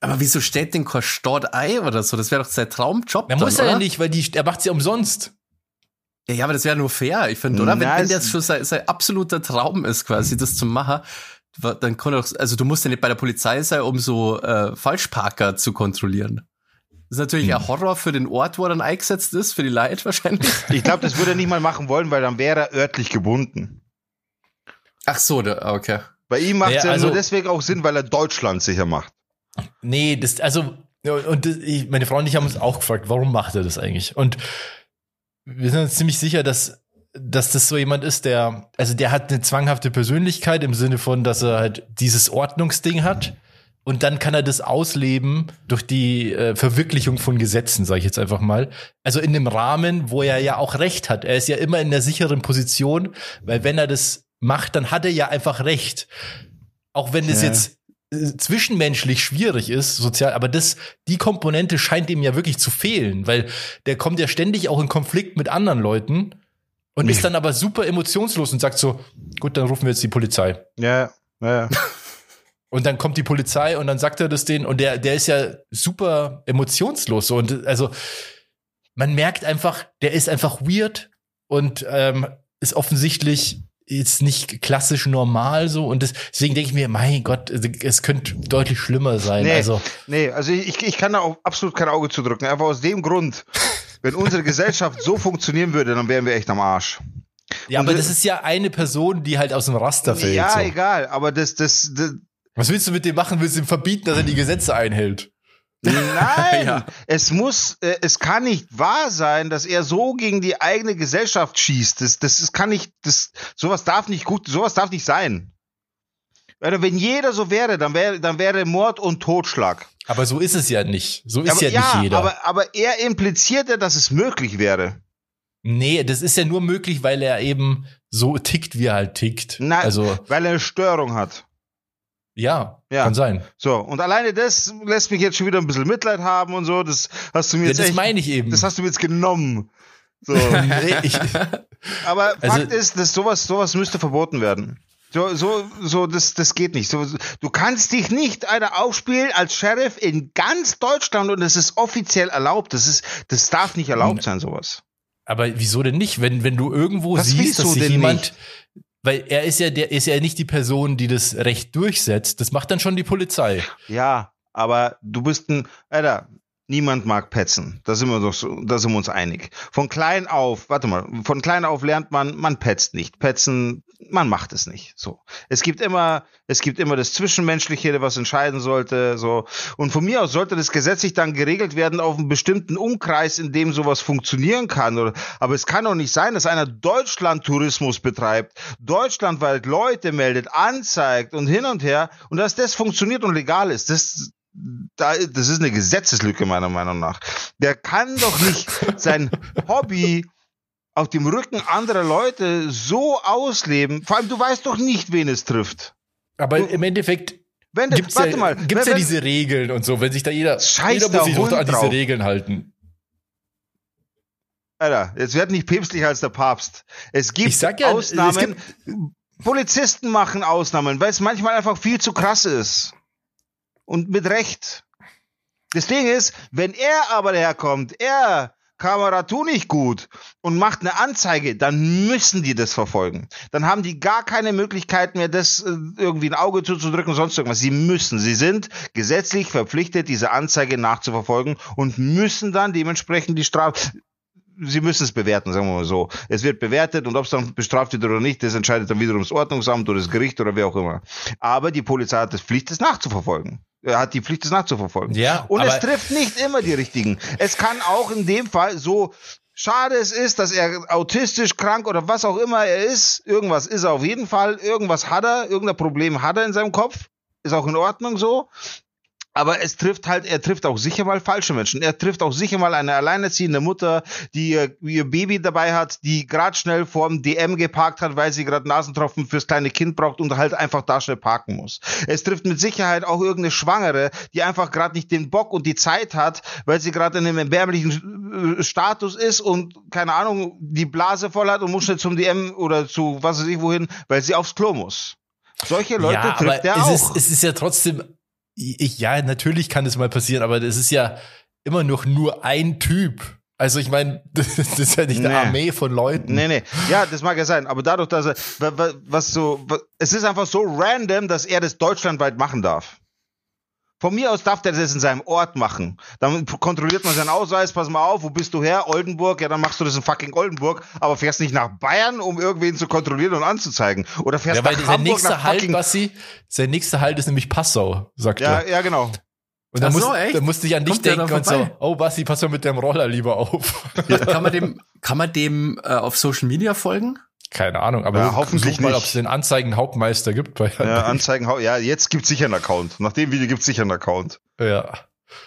Aber wieso stellt den kein Stort Ei oder so? Das wäre doch sein Traumjob. Er dann, muss er ja nicht, weil die, er macht sie umsonst. Ja, ja, aber das wäre nur fair, ich finde, oder? Wenn, Na, wenn das schon sein, sein absoluter Traum ist, quasi das zu machen, dann kann er doch, also du musst ja nicht bei der Polizei sein, um so äh, Falschparker zu kontrollieren. Das ist natürlich Hm. ein Horror für den Ort, wo er dann eingesetzt ist, für die Leute wahrscheinlich. <laughs> Ich glaube, das würde er nicht mal machen wollen, weil dann wäre er örtlich gebunden. Ach so, da, okay. Bei ihm macht es ja, also- nur deswegen auch Sinn, weil er Deutschland sicher macht. Nee, das, also, ja, und das, ich, meine Frau und ich haben uns auch gefragt, warum macht er das eigentlich? Und wir sind uns ziemlich sicher, dass, dass das so jemand ist, der, also der hat eine zwanghafte Persönlichkeit im Sinne von, dass er halt dieses Ordnungsding hat. Und dann kann er das ausleben durch die äh, Verwirklichung von Gesetzen, sage ich jetzt einfach mal. Also in dem Rahmen, wo er ja auch Recht hat. Er ist ja immer in der sicheren Position, weil wenn er das macht, dann hat er ja einfach Recht. Auch wenn das Ja. jetzt äh, zwischenmenschlich schwierig ist, sozial, aber das, die Komponente scheint ihm ja wirklich zu fehlen, weil der kommt ja ständig auch in Konflikt mit anderen Leuten und Nee. ist dann aber super emotionslos und sagt so, gut, dann rufen wir jetzt die Polizei. Ja, ja. <laughs> Und dann kommt die Polizei und dann sagt er das denen und der, der ist ja super emotionslos so und also man merkt einfach, der ist einfach weird und ähm, ist offensichtlich jetzt nicht klassisch normal so und deswegen denke ich mir, mein Gott, es könnte deutlich schlimmer sein. Nee, Also nee, also ich, ich kann da auch absolut kein Auge zudrücken. Einfach aus dem Grund, wenn unsere Gesellschaft so funktionieren würde, dann wären wir echt am Arsch. ja, und aber das- das ist ja eine Person, die halt aus dem Raster fällt. ja, so. egal, aber das, das, das Was willst du mit dem machen? Willst du ihm verbieten, dass er die Gesetze einhält? Nein, <laughs> Ja. es muss, äh, es kann nicht wahr sein, dass er so gegen die eigene Gesellschaft schießt. Das, das ist, kann nicht, das, sowas darf nicht gut, sowas darf nicht sein. Wenn jeder so wäre, dann wäre, dann wäre Mord und Totschlag. Aber so ist es ja nicht. So ist aber, ja, nicht jeder. aber, aber er implizierte, dass es möglich wäre. Nee, das ist ja nur möglich, weil er eben so tickt, wie er halt tickt. Nein, also, weil er eine Störung hat. ja, Ja. kann sein. So, und alleine das lässt mich jetzt schon wieder ein bisschen Mitleid haben und so. Das hast du mir Ja, jetzt das echt, meine ich eben. das hast du mir jetzt genommen. So. <laughs> nee, ich, Aber Also- Fakt ist, dass sowas, sowas müsste verboten werden. So, so, so, das, das geht nicht. So, du kannst dich nicht einer aufspielen als Sheriff in ganz Deutschland und es ist offiziell erlaubt. Das ist, das darf nicht erlaubt sein, sowas. aber wieso denn nicht? Wenn, wenn du irgendwo Was siehst, dass sich jemand, nicht? weil er ist ja, der ist ja nicht die Person, die das Recht durchsetzt. Das macht dann schon die Polizei. Ja, aber du bist ein, Alter, niemand mag petzen. Da sind wir doch so, da sind wir uns einig. Von klein auf, warte mal, von klein auf lernt man, man petzt nicht. Petzen, man macht es nicht. So. Es gibt immer, es gibt immer das Zwischenmenschliche, was entscheiden sollte, so. Und von mir aus sollte das gesetzlich dann geregelt werden auf einen bestimmten Umkreis, in dem sowas funktionieren kann. Oder, aber es kann doch nicht sein, dass einer Deutschland-Tourismus betreibt, deutschlandweit Leute meldet, anzeigt und hin und her und dass das funktioniert und legal ist. Das, da, das ist eine Gesetzeslücke meiner Meinung nach. Der kann doch nicht <laughs> sein Hobby auf dem Rücken anderer Leute so ausleben. Vor allem, du weißt doch nicht, wen es trifft. Aber Du- im Endeffekt Wenn, gibt's warte ja, mal, gibt's wenn, ja diese Regeln und so, wenn sich da jeder, Scheiß jeder der muss sich Hund an diese. Regeln halten. Alter, jetzt wird nicht päpstlicher als der Papst. Es gibt ja, Ausnahmen. es Polizisten machen Ausnahmen, weil es manchmal einfach viel zu krass ist. Und mit Recht. Das Ding ist, wenn er aber daherkommt, er, Kamera, tu nicht gut und macht eine Anzeige, dann müssen die das verfolgen. Dann haben die gar keine Möglichkeit mehr, das äh, irgendwie ein Auge zuzudrücken, sonst irgendwas. Sie müssen, sie sind gesetzlich verpflichtet, diese Anzeige nachzuverfolgen und müssen dann dementsprechend die Strafe, sie müssen es bewerten, sagen wir mal so. Es wird bewertet und ob es dann bestraft wird oder nicht, das entscheidet dann wiederum das Ordnungsamt oder das Gericht oder wer auch immer. Aber die Polizei hat das Pflicht, das nachzuverfolgen. Er hat die Pflicht, das nachzuverfolgen. Ja, und es trifft nicht immer die richtigen. Es kann auch in dem Fall so schade es ist, dass er autistisch krank oder was auch immer er ist, irgendwas ist er auf jeden Fall, irgendwas hat er, irgendein Problem hat er in seinem Kopf, ist auch in Ordnung so. Aber es trifft halt, er trifft auch sicher mal falsche Menschen. Er trifft auch sicher mal eine alleinerziehende Mutter, die ihr, ihr Baby dabei hat, die gerade schnell vorm DM geparkt hat, weil sie gerade Nasentropfen fürs kleine Kind braucht und halt einfach da schnell parken muss. Es trifft mit Sicherheit auch irgendeine Schwangere, die einfach gerade nicht den Bock und die Zeit hat, weil sie gerade in einem erbärmlichen äh, Status ist und keine Ahnung, die Blase voll hat und muss schnell zum DM oder zu was weiß ich wohin, weil sie aufs Klo muss. Solche Leute ja, trifft er auch. ist, es ist ja trotzdem, ich, ja, natürlich kann das mal passieren, aber das ist ja immer noch nur ein Typ. Also ich meine, <laughs> das ist ja nicht eine Nee. Armee von Leuten. Nee, nee. Ja, das mag ja sein. Aber dadurch, dass er, wa- wa- was so, wa- es ist einfach so random, dass er das deutschlandweit machen darf. Von mir aus darf der das in seinem Ort machen. Dann kontrolliert man seinen Ausweis, pass mal auf, wo bist du her? Oldenburg, ja, dann machst du das in fucking Oldenburg, aber fährst nicht nach Bayern, um irgendwen zu kontrollieren und anzuzeigen. Oder fährst Ja, weil nach sein Hamburg, nächster nach Halt, fucking, Bassi, sein nächster Halt ist nämlich Passau, sagt ja, er. ja, genau. Und dann, so, muss, echt? dann musste ich an dich Kommt denken und so, oh Bassi, pass mal mit deinem Roller lieber auf. kann <laughs> man dem, kann man dem äh, auf Social Media folgen? Keine Ahnung, aber Ja, such hoffentlich mal, nicht. ob es den Anzeigen-Hauptmeister gibt. Bei Ja, <laughs> Anzeigen, ja, jetzt gibt's sicher einen Account. Nach dem Video gibt's sicher einen Account. ja.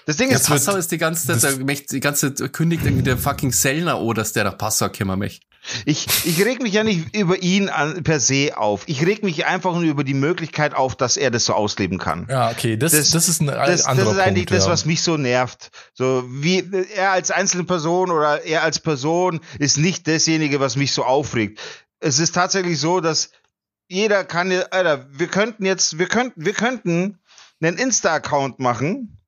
Das Ding Ja, ist, Passau ist die ganze Zeit, das- die ganze Zeit kündigt irgendwie der fucking Sellner oh, dass der nach Passau kommen möchte. Ich, ich reg mich ja nicht über ihn an, per se auf. Ich reg mich einfach nur über die Möglichkeit auf, dass er das so ausleben kann. ja, okay, das, das, Das- ist ein Das, das anderer ist eigentlich Punkt, das, ja. was mich so nervt. So wie er als einzelne Person oder er als Person ist nicht dasjenige, was mich so aufregt. Es ist tatsächlich so, dass jeder kann, Alter, wir könnten jetzt, wir könnten, wir könnten einen Insta-Account machen,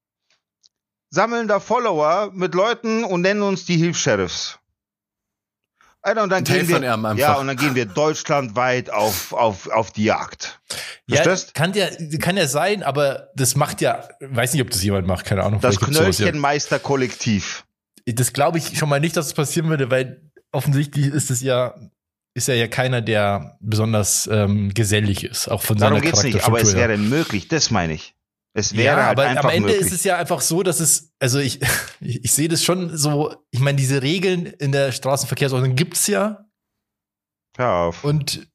sammeln da Follower mit Leuten und nennen uns die Hilfs-Sheriffs. Alter, und dann Und gehen wir, ja, und dann gehen wir deutschlandweit auf, auf, auf die Jagd. Ja, kann ja, kann ja sein, aber das macht ja, weiß nicht, ob das jemand macht, keine Ahnung. Das. Knöllchenmeister-Kollektiv. Das glaube ich schon mal nicht, dass es passieren würde, weil offensichtlich ist es ja, ist er ja keiner, der besonders ähm, gesellig ist, auch von Darum seiner geht's nicht, aber es wäre möglich, das meine ich. Es wäre ja, halt aber am Ende möglich. ist es ja einfach so, dass es, also ich, <laughs> ich, ich sehe das schon so, ich meine, diese Regeln in der Straßenverkehrsordnung gibt's ja hör auf. und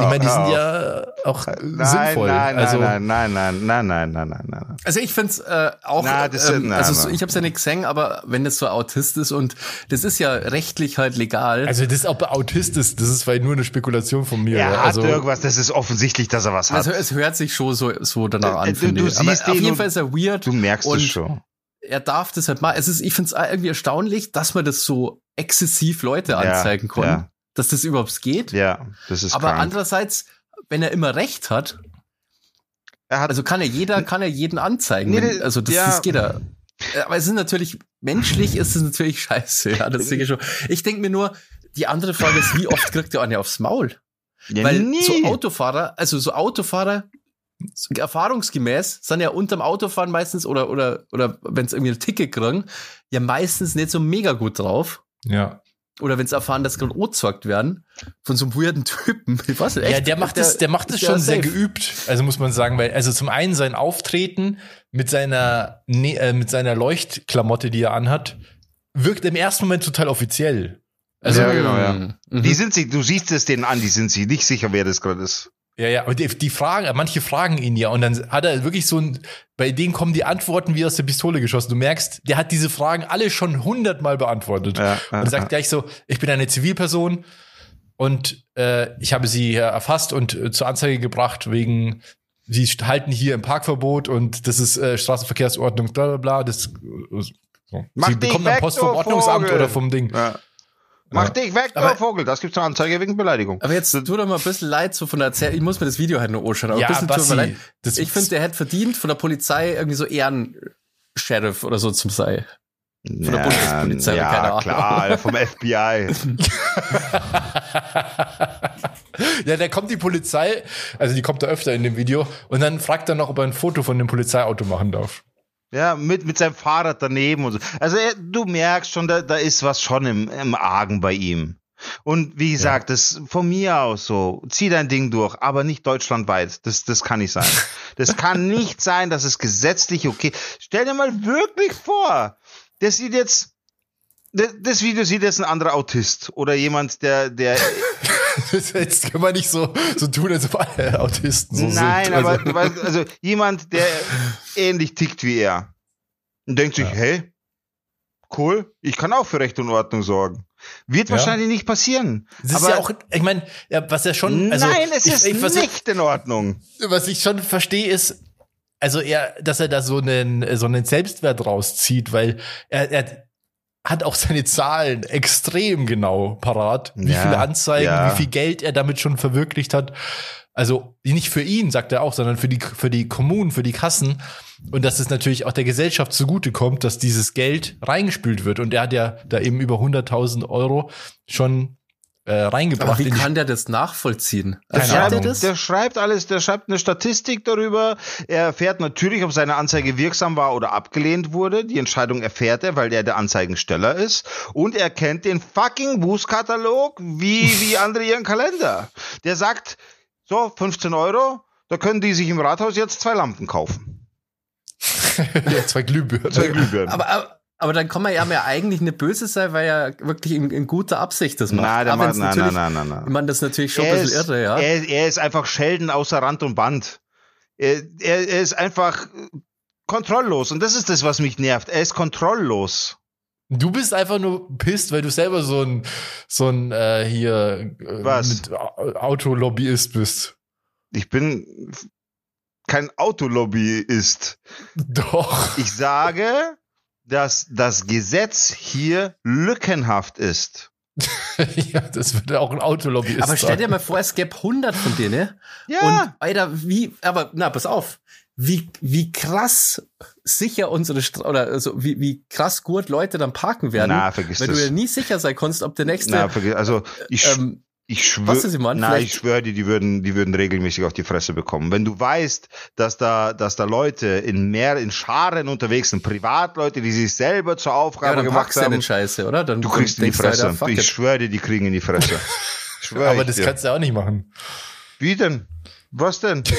ich meine, die sind ja auch nein, sinnvoll. Nein, also, nein, nein, nein, nein, nein, nein, nein, nein, nein. Also ich find's äh, auch, Na, das- ähm, na, also ich habe es ja nicht gesehen, aber wenn das so Autist ist und das ist ja rechtlich halt legal. Also das ob er Autist ist, das ist weil nur eine Spekulation von mir. Er ja. hat also, irgendwas, das ist offensichtlich, dass er was hat. also es hört sich schon so, so danach Äh, an, du- finde du ich. Aber siehst auf jeden Fall ist er weird. du merkst es schon. Er darf das halt mal. Es ist, ich find's irgendwie erstaunlich, dass man das so exzessiv Leute Ja, anzeigen kann, ja. Dass das überhaupt geht. Ja, das ist aber krank. andererseits, wenn er immer recht hat, er hat, also kann er jeder, kann er jeden anzeigen. Nee, wenn, also das, ja. das geht ja. Aber es ist natürlich, menschlich ist es natürlich scheiße, ja, das denke ich schon. Ich denke mir nur, die andere Frage ist, wie oft kriegt der eine aufs Maul? ja, Weil nie. so Autofahrer, also so Autofahrer, erfahrungsgemäß, sind ja unterm Autofahren meistens oder, oder, oder wenn es irgendwie ein Ticket kriegen, ja meistens nicht so mega gut drauf. ja. Oder wenn sie erfahren, dass gerade angezeigt werden von so einem weirden Typen. Ich weiß nicht, echt, ja, der macht das, der macht das schon sehr safe. geübt. Also muss man sagen, weil also zum einen sein Auftreten mit seiner ne, äh, mit seiner Leuchtklamotte, die er anhat, wirkt im ersten Moment total offiziell. Also Ja, genau, ja. Mhm. Die sind sie, du siehst es denen an, die sind sie nicht sicher, wer das gerade ist. Ja, ja, und die, die fragen, manche fragen ihn ja und dann hat er wirklich so ein, bei denen kommen die Antworten wie aus der Pistole geschossen. Du merkst, der hat diese Fragen alle schon hundertmal beantwortet. Ja, und sagt ja. gleich so, ich bin eine Zivilperson und äh, ich habe sie erfasst und äh, zur Anzeige gebracht wegen, sie halten hier im Parkverbot und das ist äh, Straßenverkehrsordnung, bla bla bla. Das, äh, so. Sie bekommen dann Post vom Ordnungsamt Vogel. oder vom Ding. Ja. Mach Ja. dich weg, Aber- du Vogel. Das gibt's eine Anzeige wegen Beleidigung. Aber jetzt tut doch mal ein bisschen leid so von der Erzählung. Ich muss mir das Video halt nur anschauen. Aber Ja, ein bisschen tut Bassi, mir leid. das- ich finde, der hätte verdient, von der Polizei irgendwie so Ehren-Sheriff oder so zum sei. Von der Bundespolizei, ja, keine Ahnung. klar, <laughs> vom FBI. <laughs> ja, da kommt die Polizei, also die kommt da öfter in dem Video und dann fragt er noch, ob er ein Foto von dem Polizeiauto machen darf. Ja, mit, mit seinem Fahrrad daneben und so. Also er, du merkst schon, da, da ist was schon im, im Argen bei ihm. Und wie gesagt, das von mir aus so, zieh dein Ding durch, aber nicht deutschlandweit. Das, das kann nicht sein. <laughs> Das kann nicht sein, dass es gesetzlich okay. Stell dir mal wirklich vor, das sieht jetzt, das, das Video sieht jetzt ein anderer Autist oder jemand, der, der <laughs> <laughs> Jetzt können wir nicht so, so tun, als ob alle Autisten so Nein, sind. aber also, du weißt, also jemand, der ähnlich tickt wie er und denkt sich, Ja. hey, cool, ich kann auch für Recht und Ordnung sorgen. Wird Ja. wahrscheinlich nicht passieren. das ist aber ja auch, ich meine, ja, was er schon, also, nein, es ich, ist ich, was, nicht in Ordnung. was ich schon verstehe ist, also er, dass er da so einen, so einen Selbstwert rauszieht, weil er, er hat auch seine Zahlen extrem genau parat, wie Ja, viele Anzeigen, ja. wie viel Geld er damit schon verwirklicht hat. Also nicht für ihn, sagt er auch, sondern für die, für die Kommunen, für die Kassen. Und dass es natürlich auch der Gesellschaft zugutekommt, dass dieses Geld reingespült wird. Und er hat ja da eben über 100.000 Euro schon äh, reingebracht. Aber wie kann der das nachvollziehen? Der er Ahnung. das? Der schreibt alles, der schreibt eine Statistik darüber. Er erfährt natürlich, ob seine Anzeige wirksam war oder abgelehnt wurde. Die Entscheidung erfährt er, weil er der Anzeigensteller ist. Und er kennt den fucking Bußkatalog wie, wie <laughs> andere ihren Kalender. Der sagt, so, 15 Euro, da können die sich im Rathaus jetzt zwei Lampen kaufen. <laughs> ja, zwei Glühbirnen. Zwei Glühbirnen. Aber, aber, aber dann kann man ja mir eigentlich nicht böse sein, weil er wirklich in, in guter Absicht das macht. Nein, der Aber macht, nein, nein, nein, nein, nein. Ich meine, das ist natürlich schon ein er bisschen ist, irre, ja. Er, er ist einfach Schelden außer Rand und Band. Er, er, er ist einfach kontrolllos. Und das ist das, was mich nervt. Er ist kontrolllos. Du bist einfach nur pisst, weil du selber so ein, so ein äh, hier äh, Was? mit Au- Autolobbyist bist. Ich bin kein Autolobbyist. <laughs> Doch. Ich sage, dass das Gesetz hier lückenhaft ist. <laughs> ja, das würde auch ein Autolobbyist aber stell dir mal vor, es gäbe 100 von denen. Ja, Und, Alter, wie, aber, na, pass auf. Wie, wie krass sicher unsere, Stra oder also wie, wie krass gut Leute dann parken werden. na, vergiss weil das. du ja nie sicher sein kannst, ob der nächste, na, vergiss, also ich, ähm, ich schwöre, ich schwöre dir, die würden, die würden regelmäßig auf die Fresse bekommen. Wenn du weißt, dass da, dass da Leute in mehr, in Scharen unterwegs sind, Privatleute, die sich selber zur ja, Aufgabe dann gemacht ja haben, scheiße, oder? Dann du kriegst in die Alter, Fresse. fuck ich schwöre dir, die kriegen in die Fresse. <laughs> Aber das dir. kannst du ja auch nicht machen. Wie denn? Was denn? <laughs>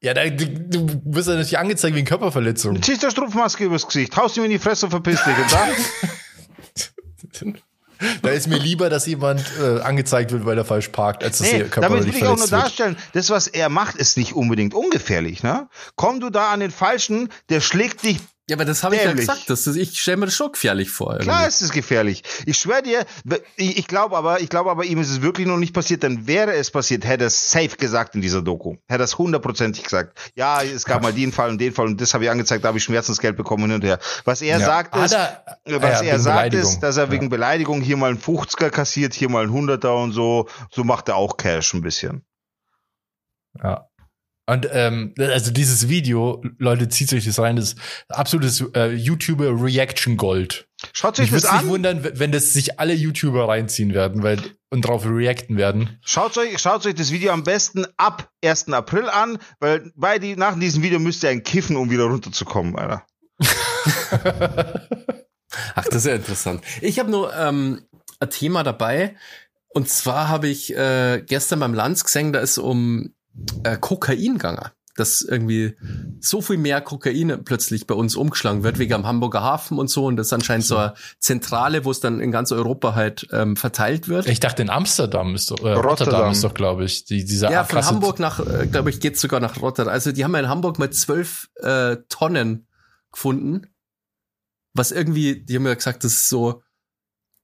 Ja, da, du, du wirst ja natürlich angezeigt wegen Körperverletzung. Ziehst der Strumpfmaske übers Gesicht, haust ihm in die Fresse und verpiss dich. Und <laughs> dann? Da ist mir lieber, dass jemand äh, angezeigt wird, weil er falsch parkt, als dass Nee, er damit will ich auch nur verletzt wird. darstellen, das, was er macht, ist nicht unbedingt ungefährlich. Ne? Komm du da an den Falschen, der schlägt dich Ja, aber das habe ich ja gesagt. Das ist, ich stelle mir das schon gefährlich vor. Klar irgendwie. ist es gefährlich. Ich schwöre dir, ich, ich glaube aber, ich glaube aber, ihm ist es wirklich noch nicht passiert, dann wäre es passiert, hätte er es safe gesagt in dieser Doku. Hätte er es hundertprozentig gesagt. Ja, es gab mal den Fall und den Fall und das habe ich angezeigt, da habe ich Schmerzensgeld bekommen hin und her. Was er Ja. sagt Hat ist, er- was ja, er sagt ist, dass er Ja. wegen Beleidigung hier mal einen 50er kassiert, hier mal einen 100er und so. So macht er auch Cash ein bisschen. Ja. Und ähm, also dieses Video, Leute, zieht euch das rein, das ist absolutes äh, YouTuber Reaction Gold. Schaut euch Ich das würde nicht an. wundern, wenn das sich alle YouTuber reinziehen werden, weil und drauf reacten werden. Schaut euch, schaut euch das Video am besten ab 1. April an, weil bei die, nach diesem Video müsst ihr ein Kiffen, um wieder runterzukommen, Alter. <laughs> Ach, das ist ja interessant. Ich habe nur ähm, ein Thema dabei. Und zwar habe ich äh, gestern beim Lanz gesehen, da ist um äh, Kokain gegangen. Dass irgendwie so viel mehr Kokain plötzlich bei uns umgeschlagen wird, wegen am Hamburger Hafen und so. Und das ist anscheinend so eine Zentrale, wo es dann in ganz Europa halt ähm, verteilt wird. Ich dachte, in Amsterdam ist doch, äh, Rotterdam. Rotterdam. ist doch, glaube ich, die, dieser Ja, von Hamburg nach, äh, glaube ich, geht's sogar nach Rotterdam. Also die haben ja in Hamburg mal zwölf äh, Tonnen gefunden. Was irgendwie, die haben ja gesagt, das ist so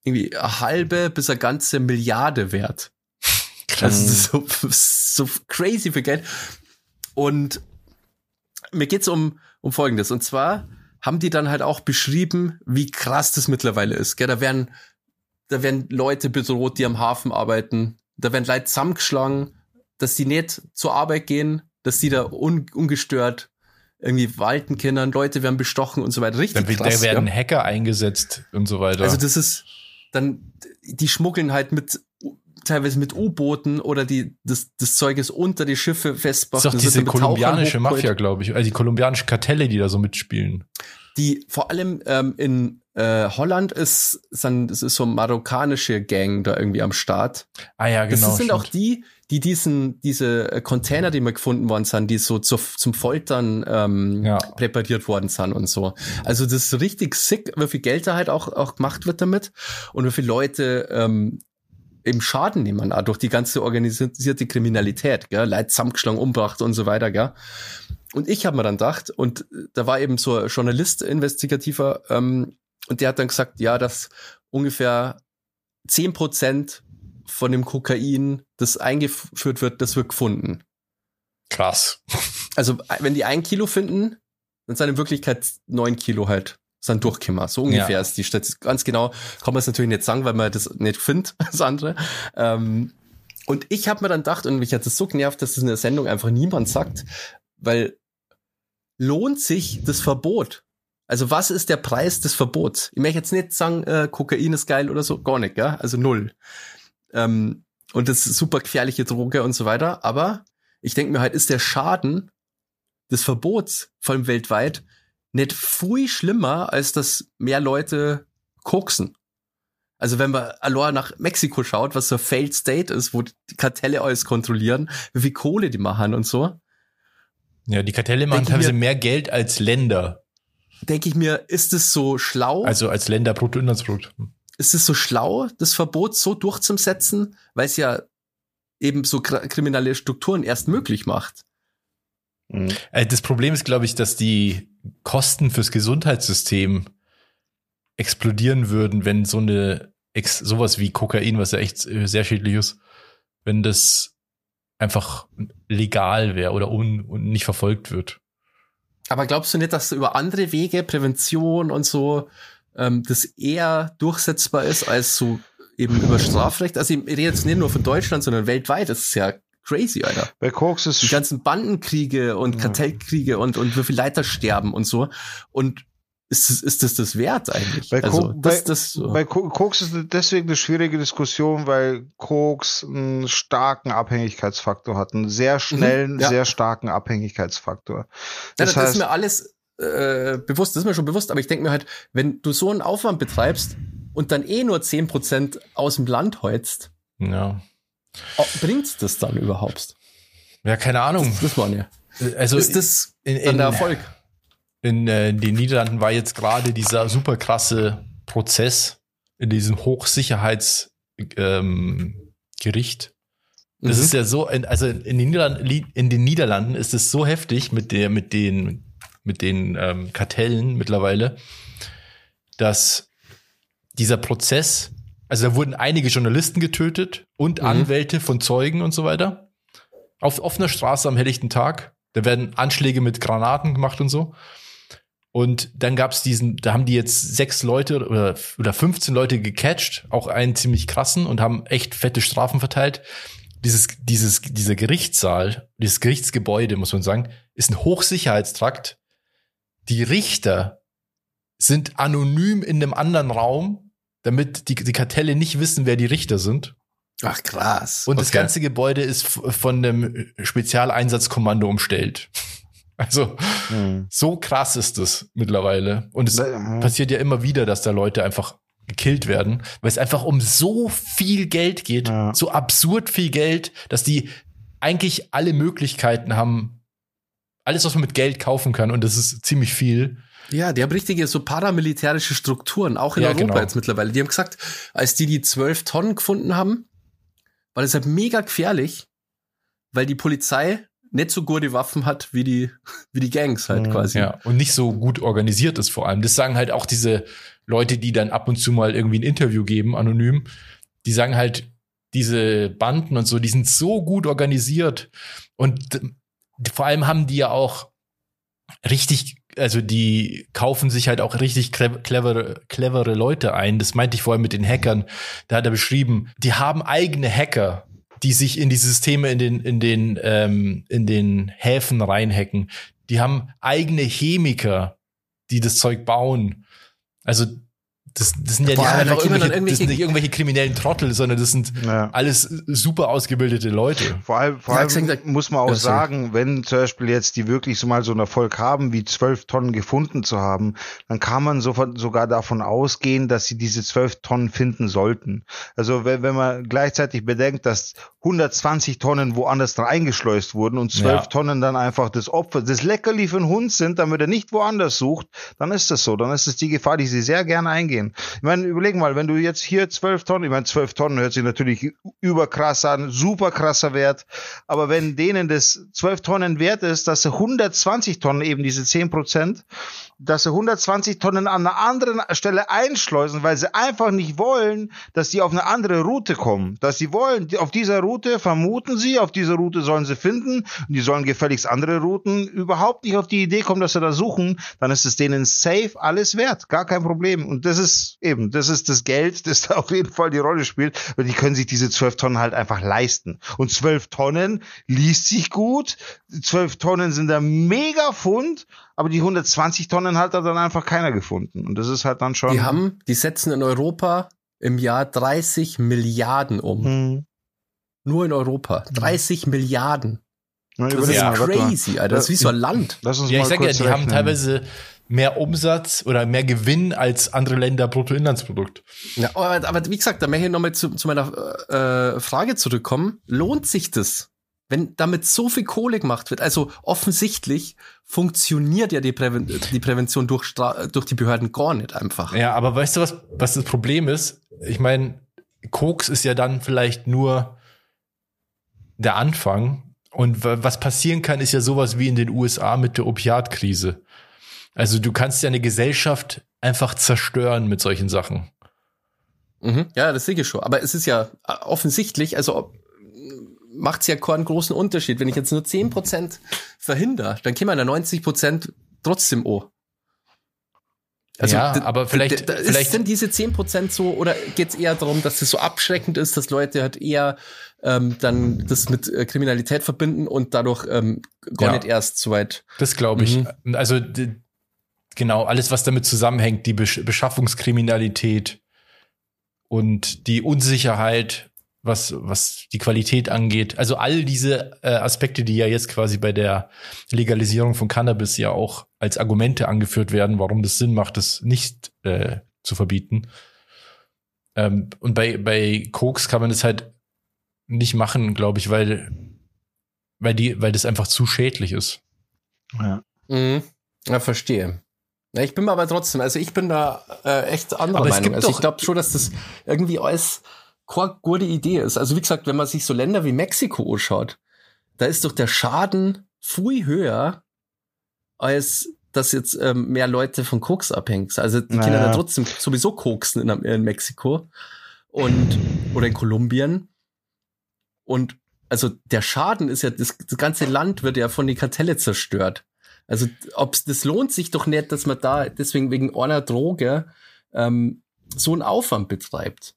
irgendwie eine halbe bis eine ganze Milliarde wert. Also das ist so, so crazy viel Geld. Und mir geht's um, um Folgendes. Und zwar haben die dann halt auch beschrieben, wie krass das mittlerweile ist. Gell? Da werden, da werden Leute bedroht, die am Hafen arbeiten. Da werden Leute zusammengeschlagen, dass die nicht zur Arbeit gehen, dass die da un, ungestört irgendwie walten können. Leute werden bestochen und so weiter. Richtig Da, wird- krass. da werden ja? Hacker eingesetzt und so weiter. Also das ist dann, die schmuggeln halt mit teilweise mit U-Booten oder die das, das Zeug ist unter die Schiffe das festmacht. ist Das diese wird mit Tauchern kolumbianische. Mafia, glaube ich. Also die kolumbianische Kartelle, die da so mitspielen. Die vor allem ähm, in äh, Holland ist, sind, es ist so marokkanische Gang da irgendwie am Start. Ah ja, genau. das sind stimmt. auch die, die diesen, diese äh, Container, die mal gefunden worden sind, die so zu, zum Foltern ähm, Ja. präpariert worden sind und so. Also das ist richtig sick, wie viel Geld da halt auch, auch gemacht wird damit und wie viele Leute ähm, im Schaden nehmen, auch durch die ganze organisierte Kriminalität, gell? Leute zusammengeschlagen, umgebracht und so weiter, gell? Und ich habe mir dann gedacht, und da war eben so ein Journalist, investigativer, ähm, und der hat dann gesagt, ja, dass ungefähr zehn Prozent von dem Kokain, das eingeführt wird, das wird gefunden. Krass. Also wenn die ein Kilo finden, dann sind in Wirklichkeit neun Kilo halt sind durchgekommen. So ungefähr Ja. ist die Statistik. Ganz genau kann man es natürlich nicht sagen, weil man das nicht findet, <laughs> das andere. Ähm, und ich habe mir dann gedacht, und mich hat das so genervt, dass das in der Sendung einfach niemand sagt, weil lohnt sich das Verbot? Also was ist der Preis des Verbots? Ich möchte jetzt nicht sagen, äh, Kokain ist geil oder so, gar nicht, gell? Also null. Ähm, und das ist super gefährliche Droge und so weiter. Aber ich denke mir halt, ist der Schaden des Verbots, vor allem weltweit, nicht viel schlimmer, als dass mehr Leute koksen. Also wenn man allein nach Mexiko schaut, was so ein Failed State ist, wo die Kartelle alles kontrollieren, wie viel Kohle die machen und so. Ja, die Kartelle machen teilweise mehr Geld als Länder. Denke ich mir, ist es so schlau? Also als Länder Bruttoinlandsprodukt. ist es so schlau, das Verbot so durchzusetzen, weil es ja eben so kr- kriminelle Strukturen erst möglich macht. Mhm. Äh, Das Problem ist, glaube ich, dass die Kosten fürs Gesundheitssystem explodieren würden, wenn so eine sowas wie Kokain, was ja echt äh, sehr schädlich ist, wenn das einfach legal wäre oder un und nicht verfolgt wird. Aber glaubst du nicht, dass über andere Wege, Prävention und so, ähm, das eher durchsetzbar ist als so eben über Strafrecht? Also ich rede jetzt nicht nur von Deutschland, sondern weltweit. Das ist ja crazy, Alter. Bei Koks ist Die ganzen Bandenkriege und. Kartellkriege und, und wie viele Leiter sterben und so. Und ist, das- ist das das wert eigentlich? Bei, also, das, bei, das so. bei Ko- Koks ist deswegen eine schwierige Diskussion, weil Koks einen starken Abhängigkeitsfaktor hat, einen sehr schnellen, Mhm, ja. sehr starken Abhängigkeitsfaktor. Ja, Das das, heißt, ist mir alles äh, bewusst, das ist mir schon bewusst, aber ich denke mir halt, wenn du so einen Aufwand betreibst und dann eh nur 10% aus dem Land holst, Ja. Bringt's das dann überhaupt? Ja, keine Ahnung. Das war ja. Also Ist das in, dann in, der Erfolg? in äh, den Niederlanden war jetzt gerade dieser super krasse Prozess in diesem Hochsicherheitsgericht. Ähm. Das Mhm. ist ja so, in, also in den, Niederlanden, in den Niederlanden ist es so heftig mit der, mit den, mit den ähm, Kartellen mittlerweile, dass dieser Prozess, also da wurden einige Journalisten getötet und Mhm. Anwälte von Zeugen und so weiter. Auf offener Straße am helllichten Tag. Da werden Anschläge mit Granaten gemacht und so. Und dann gab's diesen, da haben die jetzt sechs Leute oder, oder 15 Leute gecatcht, auch einen ziemlich krassen und haben echt fette Strafen verteilt. Dieses, dieses, dieser Gerichtssaal, dieses Gerichtsgebäude, muss man sagen, ist ein Hochsicherheitstrakt. Die Richter sind anonym in einem anderen Raum, damit die, die Kartelle nicht wissen, wer die Richter sind. Ach krass. Und das Okay. ganze Gebäude ist von einem Spezialeinsatzkommando umstellt. <laughs> Also Mhm. so krass ist es mittlerweile. Und es Mhm. passiert ja immer wieder, dass da Leute einfach gekillt werden, weil es einfach um so viel Geld geht, Ja. so absurd viel Geld, dass die eigentlich alle Möglichkeiten haben, alles, was man mit Geld kaufen kann, und das ist ziemlich viel. Ja, die haben richtige so paramilitärische Strukturen, auch in Ja, Europa genau. jetzt mittlerweile. Die haben gesagt, als die die zwölf Tonnen gefunden haben, war das halt mega gefährlich, weil die Polizei nicht so gute Waffen hat wie die, <laughs> wie die Gangs halt Mhm, quasi. Ja, und nicht so gut organisiert ist vor allem. Das sagen halt auch diese Leute, die dann ab und zu mal irgendwie ein Interview geben, anonym. Die sagen halt, diese Banden und so, die sind so gut organisiert. Und vor allem haben die ja auch richtig, also die kaufen sich halt auch richtig clev- clevere, clevere Leute ein. Das meinte ich vorher mit den Hackern. Da hat er beschrieben, die haben eigene Hacker, die sich in die Systeme in den, in den, ähm, in den Häfen reinhacken. Die haben eigene Chemiker, die das Zeug bauen. Also das, das sind ja Vor nicht einfach dann irgendwelche, das sind irgendwelche- nicht irgendwelche kriminellen Trottel, sondern das sind Ja. alles super ausgebildete Leute. Vor allem, vor Ja, allem gesagt, muss man auch Ja, sagen, wenn zum Beispiel jetzt die wirklich so mal so einen Erfolg haben, wie zwölf Tonnen gefunden zu haben, dann kann man sofort sogar davon ausgehen, dass sie diese zwölf Tonnen finden sollten. Also wenn, wenn man gleichzeitig bedenkt, dass 120 Tonnen woanders dran eingeschleust wurden und zwölf Ja. Tonnen dann einfach das Opfer, das Leckerli für einen Hund sind, damit er nicht woanders sucht, dann ist das so. Dann ist es die Gefahr, die sie sehr gerne eingehen. Ich meine, überleg mal, wenn du jetzt hier zwölf Tonnen, ich meine, zwölf Tonnen hört sich natürlich überkrass an, super krasser Wert, aber wenn denen das zwölf Tonnen wert ist, dass sie 120 Tonnen, eben diese 10 Prozent, dass sie 120 Tonnen an einer anderen Stelle einschleusen, weil sie einfach nicht wollen, dass die auf eine andere Route kommen. Dass sie wollen, auf dieser Route vermuten sie, auf dieser Route sollen sie finden, und die sollen gefälligst andere Routen überhaupt nicht auf die Idee kommen, dass sie da suchen, dann ist es denen safe alles wert. Gar kein Problem. Und das ist eben, das ist das Geld, <laughs> das da auf jeden Fall die Rolle spielt, weil die können sich diese 12 Tonnen halt einfach leisten. Und 12 Tonnen liest sich gut, 12 Tonnen sind der Mega-Fund, aber die 120 Tonnen hat da dann einfach keiner gefunden. Und das ist halt dann schon. Die haben, die setzen in Europa im Jahr 30 Milliarden um. Hm. Nur in Europa. 30 Milliarden. Na, Das überleg ist mal. crazy, Alter. Das ist wie so ein Land. Lass uns Ja, mal ich sag ja, die haben rechnen. teilweise mehr Umsatz oder mehr Gewinn als andere Länder Bruttoinlandsprodukt. Ja, aber, aber wie gesagt, da möchte ich nochmal zu, zu meiner äh, Frage zurückkommen. Lohnt sich das? Wenn damit so viel Kohle gemacht wird, also offensichtlich funktioniert ja die, Präven die Prävention durch, Stra durch die Behörden gar nicht einfach. Ja, aber weißt du, was, was das Problem ist? Ich meine, Koks ist ja dann vielleicht nur der Anfang. Und wa- was passieren kann, ist ja sowas wie in den USA mit der Opiatkrise. Also du kannst ja eine Gesellschaft einfach zerstören mit solchen Sachen. Mhm. Ja, das sehe ich schon. Aber es ist ja äh, offensichtlich, also macht es ja keinen großen Unterschied. Wenn ich jetzt nur 10% verhindere, dann käme ja 90% trotzdem an. Ja, d- aber vielleicht- vielleicht- ist denn diese 10% so, oder geht es eher darum, dass es so abschreckend ist, dass Leute halt eher ähm, dann das mit äh, Kriminalität verbinden und dadurch ähm, gar Ja. nicht erst so weit. Das glaube ich. Mhm. Also genau, alles, was damit zusammenhängt, die Besch Beschaffungskriminalität und die Unsicherheit, was, was die Qualität angeht. Also all diese äh, Aspekte, die ja jetzt quasi bei der Legalisierung von Cannabis ja auch als Argumente angeführt werden, warum das Sinn macht, das nicht äh, zu verbieten. Ähm, und bei, bei Koks kann man das halt nicht machen, glaube ich, weil, weil die, weil das einfach zu schädlich ist. Ja. Mhm. Ja, verstehe. Ja, ich bin mir aber trotzdem, also ich bin da äh, echt anderer Aber es Meinung. gibt Also ich glaube schon, dass das irgendwie alles keine gute Idee ist. Also wie gesagt, wenn man sich so Länder wie Mexiko anschaut, da ist doch der Schaden viel höher, als dass jetzt ähm, mehr Leute von Koks abhängen. Also die Naja. ja trotzdem sowieso koksen in, in Mexiko und oder in Kolumbien. Und also der Schaden ist ja, das, das ganze Land wird ja von den Kartelle zerstört. Also ob's das lohnt sich doch nicht, dass man da deswegen wegen einer Droge ähm, so einen Aufwand betreibt.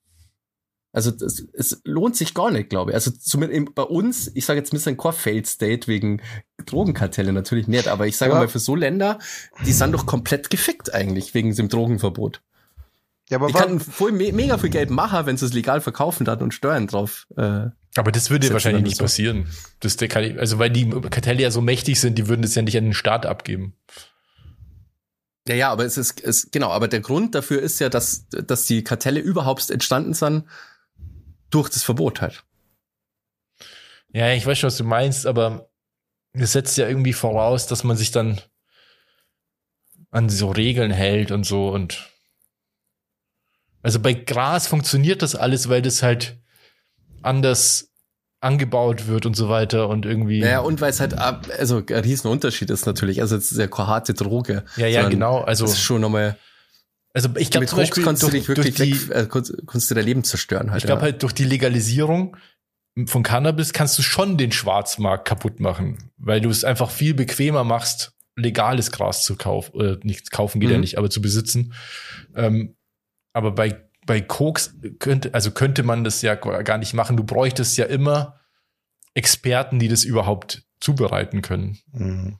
Also das, es lohnt sich gar nicht, glaube ich. Also zumindest bei uns, ich sage jetzt, wir sind kein Failed State wegen Drogenkartelle natürlich nicht, aber ich sage Ja. mal für so Länder, die sind doch komplett gefickt eigentlich wegen dem Drogenverbot. Ja, aber Die wa- kann voll me mega viel Geld machen, wenn sie es legal verkaufen dann und Steuern drauf. Äh, Aber das würde wahrscheinlich nicht das passieren. Das der kann, also weil die Kartelle ja so mächtig sind, die würden das ja nicht an den Staat abgeben. Ja, ja, aber es ist, es, genau, aber der Grund dafür ist ja, dass, dass die Kartelle überhaupt entstanden sind durch das Verbot halt. Ja, ich weiß schon, was du meinst, aber es setzt ja irgendwie voraus, dass man sich dann an so Regeln hält und so und also bei Gras funktioniert das alles, weil das halt anders angebaut wird und so weiter und irgendwie. Naja, und weil es halt, ab- also ein Riesenunterschied ist natürlich, also es ist ja keine harte Droge. ja, ja, genau. Also, Das ist schon nochmal, also ich glaube zum Beispiel kannst du durch, dich wirklich die, weg, äh, kannst, du dein Leben zerstören halt. Ich glaube ja. halt durch die Legalisierung von Cannabis kannst du schon den Schwarzmarkt kaputt machen, weil du es einfach viel bequemer machst, legales Gras zu kaufen, oder nicht kaufen geht ja Mhm. nicht, aber zu besitzen. Ähm, aber bei, bei Koks könnte, also könnte man das ja gar nicht machen. Du bräuchtest ja immer Experten, die das überhaupt zubereiten können. Mhm.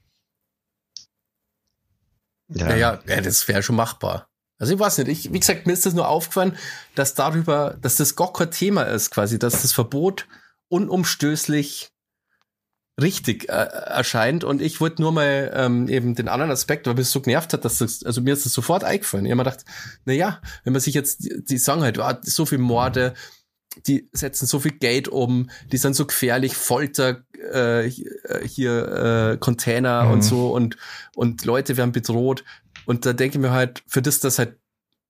Ja, ja, ja das wäre schon machbar. Also ich weiß nicht, ich, wie gesagt, mir ist das nur aufgefallen, dass darüber, dass das gar kein Thema ist quasi, dass das Verbot unumstößlich richtig äh, erscheint und ich wollte nur mal ähm, eben den anderen Aspekt, weil mich so genervt hat, dass das, also mir ist das sofort eingefallen. Ich hab mir gedacht, na ja, wenn man sich jetzt, die, die sagen halt, ah, so viel Morde, die setzen so viel Geld um, die sind so gefährlich, Folter, äh, hier äh, Container Mhm. und so und und Leute werden bedroht und da denke ich mir halt, für das das halt,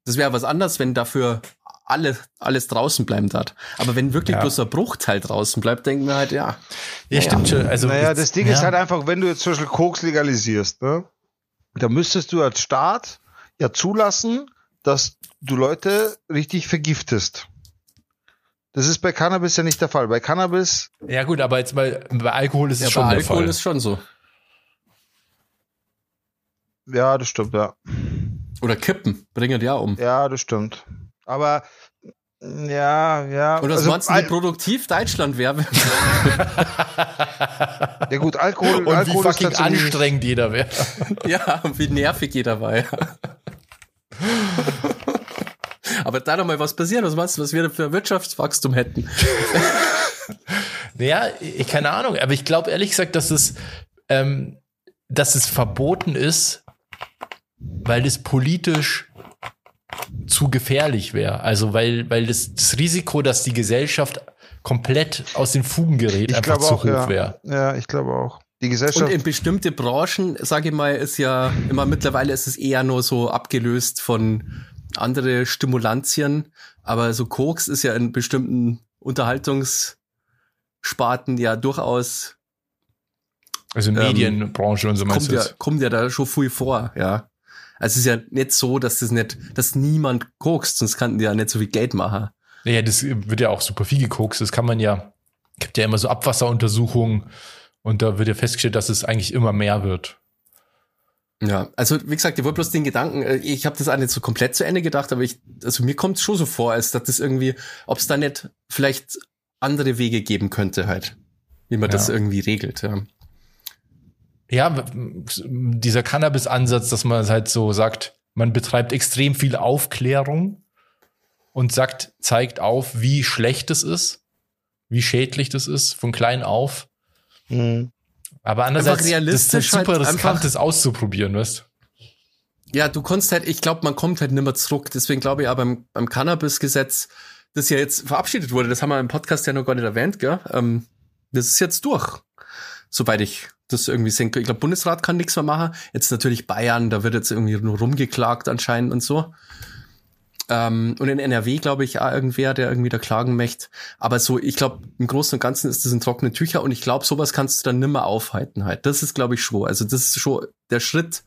das wäre was anderes, wenn dafür alle, alles draußen bleiben darf. Aber wenn wirklich Ja. bloß ein Bruchteil draußen bleibt, denken wir halt, ja. Ja, stimmt schon. Also, naja, das Ding ja. ist halt einfach, wenn du jetzt zum Beispiel Koks legalisierst, ne, da müsstest du als Staat ja zulassen, dass du Leute richtig vergiftest. Das ist bei Cannabis ja nicht der Fall. Bei Cannabis, Ja, gut, aber jetzt mal, bei Alkohol ist es ja schon bei der Alkohol Fall. ist schon so. ja, das stimmt, ja. Oder Kippen, bringen die ja um. Ja, das stimmt. Aber, ja, ja. Und was also, meinst du, wie produktiv Deutschland wäre? ja gut, Alkohol, Und wie Alkohol ist fucking anstrengend jeder wäre. <laughs> ja, und wie nervig jeder war. Ja. Aber da noch mal was passieren, was meinst du, was wir für Wirtschaftswachstum hätten? <laughs> naja, ich keine Ahnung, aber ich glaube ehrlich gesagt, dass es, ähm, dass es verboten ist, weil es politisch zu gefährlich wäre. Also weil, weil das, das Risiko, dass die Gesellschaft komplett aus den Fugen gerät, Ich einfach glaube zu auch, hoch ja. wäre. Ja, ich glaube auch. Die Und Gesellschaft. in bestimmte Branchen, sage ich mal, ist ja immer mittlerweile ist es eher nur so abgelöst von andere Stimulantien. Aber so Koks ist ja in bestimmten Unterhaltungssparten ja durchaus Also Medienbranche und so meinst kommt du ja, das? kommt ja da schon viel vor, ja. Also es ist ja nicht so, dass das nicht, dass niemand kokst, sonst könnten die ja nicht so viel Geld machen. Naja, das wird ja auch super viel gekokst. Das kann man ja, gibt ja immer so Abwasseruntersuchungen und da wird ja festgestellt, dass es eigentlich immer mehr wird. Ja, also wie gesagt, ich wollte bloß den Gedanken, äh, ich habe das auch nicht so komplett zu Ende gedacht, aber ich, also mir kommt es schon so vor, als dass das irgendwie, ob es da nicht vielleicht andere Wege geben könnte halt, wie man Ja. das irgendwie regelt. Ja. Ja, dieser Cannabis-Ansatz, dass man halt so sagt, man betreibt extrem viel Aufklärung und sagt, zeigt auf, wie schlecht es ist, wie schädlich das ist, von klein auf. Mhm. Aber andererseits Einfach das ist realistisch super halt riskant, einfach- das auszuprobieren, weißt Ja, du kannst halt, ich glaube, man kommt halt nimmer zurück. Deswegen glaube ich auch beim, beim Cannabis-Gesetz, das ja jetzt verabschiedet wurde, das haben wir im Podcast ja noch gar nicht erwähnt, gell? Ähm, das ist jetzt durch. Soweit ich das irgendwie sehe. Ich glaube, Bundesrat kann nichts mehr machen. Jetzt natürlich Bayern, da wird jetzt irgendwie nur rumgeklagt anscheinend und so. Ähm, und in NRW, glaube ich, auch irgendwer, der irgendwie da klagen möchte. Aber so, ich glaube, im Großen und Ganzen ist das in trockene Tücher und ich glaube, sowas kannst du dann nimmer aufhalten halt. Das ist, glaube ich, schon. Also das ist schon der Schritt,